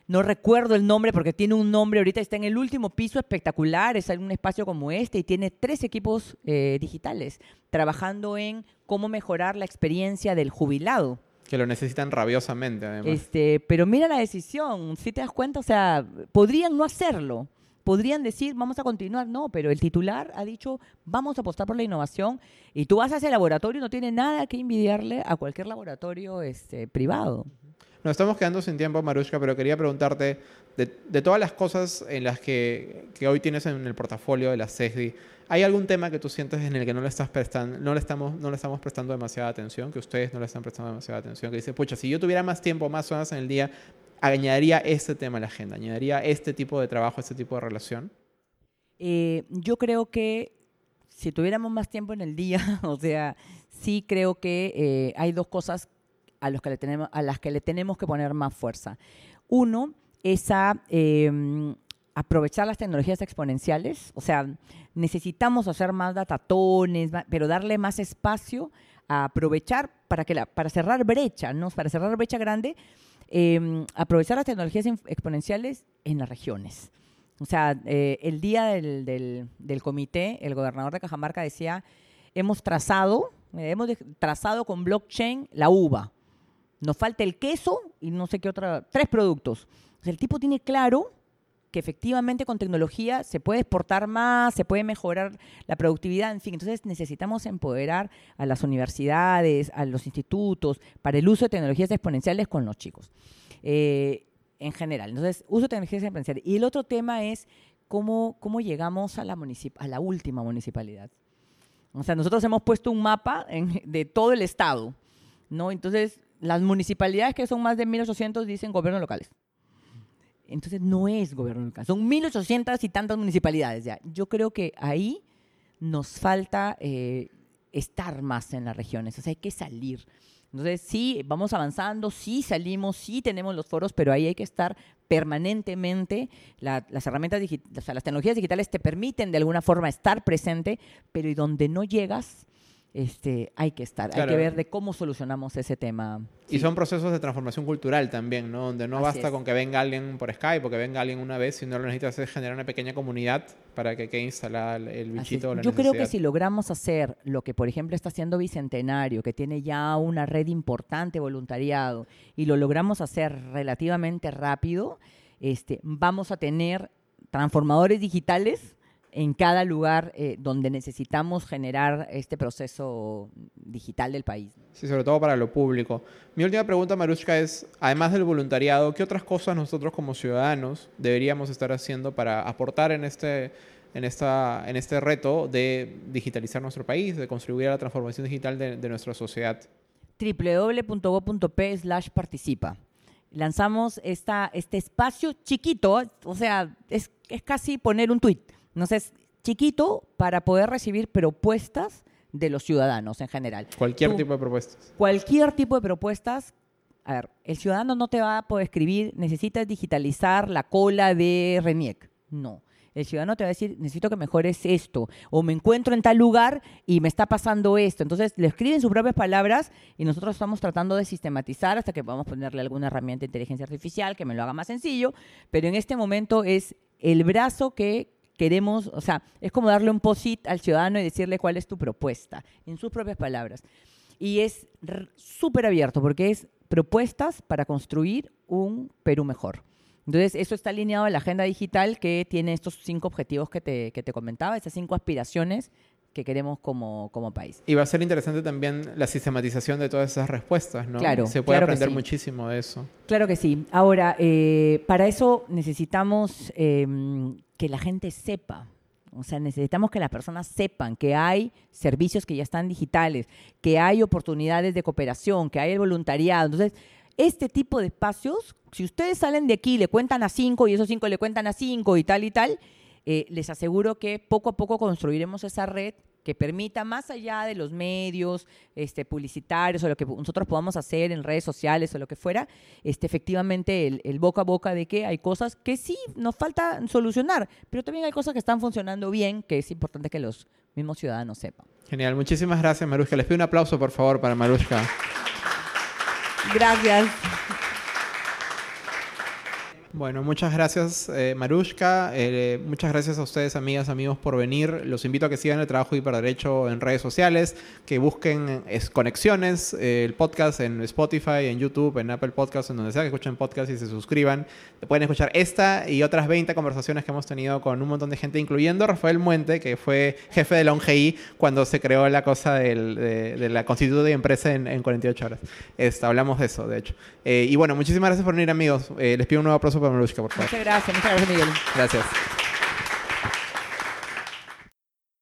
no recuerdo el nombre porque tiene un nombre, ahorita está en el último piso espectacular, es un espacio como este y tiene tres equipos eh, digitales trabajando en cómo mejorar la experiencia del jubilado. Que lo necesitan rabiosamente, además. Este, pero mira la decisión, si te das cuenta, o sea, podrían no hacerlo. Podrían decir, vamos a continuar, no, pero el titular ha dicho, vamos a apostar por la innovación y tú vas a ese laboratorio y no tiene nada que envidiarle a cualquier laboratorio este, privado. Nos estamos quedando sin tiempo, Marushka, pero quería preguntarte, de, todas las cosas en las que, que hoy tienes en el portafolio de la CESDI, ¿hay algún tema que tú sientes en el que no le, estás prestando, no le, estamos, no le estamos prestando demasiada atención, que ustedes no le están prestando demasiada atención, que dice, pucha, si yo tuviera más tiempo, más horas en el día, añadiría este tema a la agenda, añadiría este tipo de trabajo, este tipo de relación? Eh, yo creo que si tuviéramos más tiempo en el día, o sea, sí creo que eh, hay dos cosas a, los que le tenemos, a las que le tenemos que poner más fuerza. Uno es a eh, aprovechar las tecnologías exponenciales, o sea, necesitamos hacer más datatones, pero darle más espacio a aprovechar para, que la, para cerrar brecha, ¿no? para cerrar brecha grande, eh, aprovechar las tecnologías exponenciales en las regiones. O sea, eh, el día del, del- del comité, el gobernador de Cajamarca decía, hemos trazado, eh, hemos trazado con blockchain la uva. Nos falta el queso y no sé qué otra, tres productos. El tipo tiene claro que efectivamente con tecnología se puede exportar más, se puede mejorar la productividad, en fin. Entonces necesitamos empoderar a las universidades, a los institutos, para el uso de tecnologías exponenciales con los chicos. Eh, en general. Entonces, uso de tecnologías exponenciales. Y el otro tema es cómo, cómo llegamos a la, a la última municipalidad. O sea, nosotros hemos puesto un mapa de todo el estado, ¿no? Entonces, las municipalidades que son más de 1.800 dicen gobiernos locales. Entonces no es gobierno local, son 1.800 y tantas municipalidades ya. Yo creo que ahí nos falta eh, estar más en las regiones, o sea, hay que salir. Entonces, sí, vamos avanzando, sí salimos, sí tenemos los foros, pero ahí hay que estar permanentemente. las herramientas digitales, o sea, las tecnologías digitales te permiten de alguna forma estar presente, pero y donde no llegas, este, hay que estar, hay que ver de cómo solucionamos ese tema. Y son procesos de transformación cultural también, ¿no? Donde no basta con que venga alguien por Skype o que venga alguien una vez, sino lo necesitas es generar una pequeña comunidad para que quede instalada el bichito. Yo creo que si logramos hacer lo que, por ejemplo, está haciendo Bicentenario, que tiene ya una red importante voluntariado, y lo logramos hacer relativamente rápido, este, vamos a tener transformadores digitales en cada lugar eh, donde necesitamos generar este proceso digital del país. Sí, sobre todo para lo público. Mi última pregunta, Marushka, es, además del voluntariado, ¿qué otras cosas nosotros como ciudadanos deberíamos estar haciendo para aportar en este, en esta, en este reto de digitalizar nuestro país, de contribuir a la transformación digital de, de nuestra sociedad? www.go.p slash participa. Lanzamos esta, este espacio chiquito, o sea, es, es casi poner un tuit entonces, chiquito para poder recibir propuestas de los ciudadanos en general. Cualquier tipo de propuestas. Cualquier tipo de propuestas. A ver, el ciudadano no te va a poder escribir, necesitas digitalizar la cola de RENIEC. No. El ciudadano te va a decir, necesito que mejores esto, o me encuentro en tal lugar y me está pasando esto. Entonces, le escriben sus propias palabras y nosotros estamos tratando de sistematizar hasta que podamos ponerle alguna herramienta de inteligencia artificial que me lo haga más sencillo, pero en este momento es el brazo que queremos, o sea, es como darle un posit al ciudadano y decirle cuál es tu propuesta, en sus propias palabras. Y es súper abierto porque es propuestas para construir un Perú mejor. Entonces, eso está alineado a la agenda digital que tiene estos cinco objetivos que te, que te comentaba, esas cinco aspiraciones que queremos como, como país. Y va a ser interesante también la sistematización de todas esas respuestas, ¿no? Claro. Se puede aprender muchísimo de eso. Claro que sí. Ahora, eh, para eso necesitamos em, que la gente sepa. O sea, necesitamos que las personas sepan que hay servicios que ya están digitales, que hay oportunidades de cooperación, que hay el voluntariado. Entonces, este tipo de espacios, si ustedes salen de aquí, le cuentan a cinco y esos cinco le cuentan a cinco y tal y tal, eh, les aseguro que poco a poco construiremos esa red que permita, más allá de los medios este, publicitarios o lo que nosotros podamos hacer en redes sociales o lo que fuera, este, efectivamente el, boca a boca de que hay cosas que sí nos falta solucionar, pero también hay cosas que están funcionando bien, que es importante que los mismos ciudadanos sepan. Genial, muchísimas gracias Marushka. Les pido un aplauso por favor para Marushka. Gracias. Bueno, muchas gracias eh, Marushka, eh, muchas gracias a ustedes amigas, amigos por venir. Los invito a que sigan el trabajo de Hiperderecho en redes sociales, que busquen es, conexiones, eh, el podcast en Spotify, en YouTube, en Apple Podcasts, en donde sea que escuchen podcast y se suscriban. Pueden escuchar esta y otras 20 conversaciones que hemos tenido con un montón de gente, incluyendo Rafael Muente, que fue jefe de la ONGI cuando se creó la cosa de, la constitución de empresa en, 48 horas. Esta, hablamos de eso, de hecho. y bueno, muchísimas gracias por venir amigos. les pido un nuevo aplauso Muchas gracias, muchas gracias, Miguel. Gracias.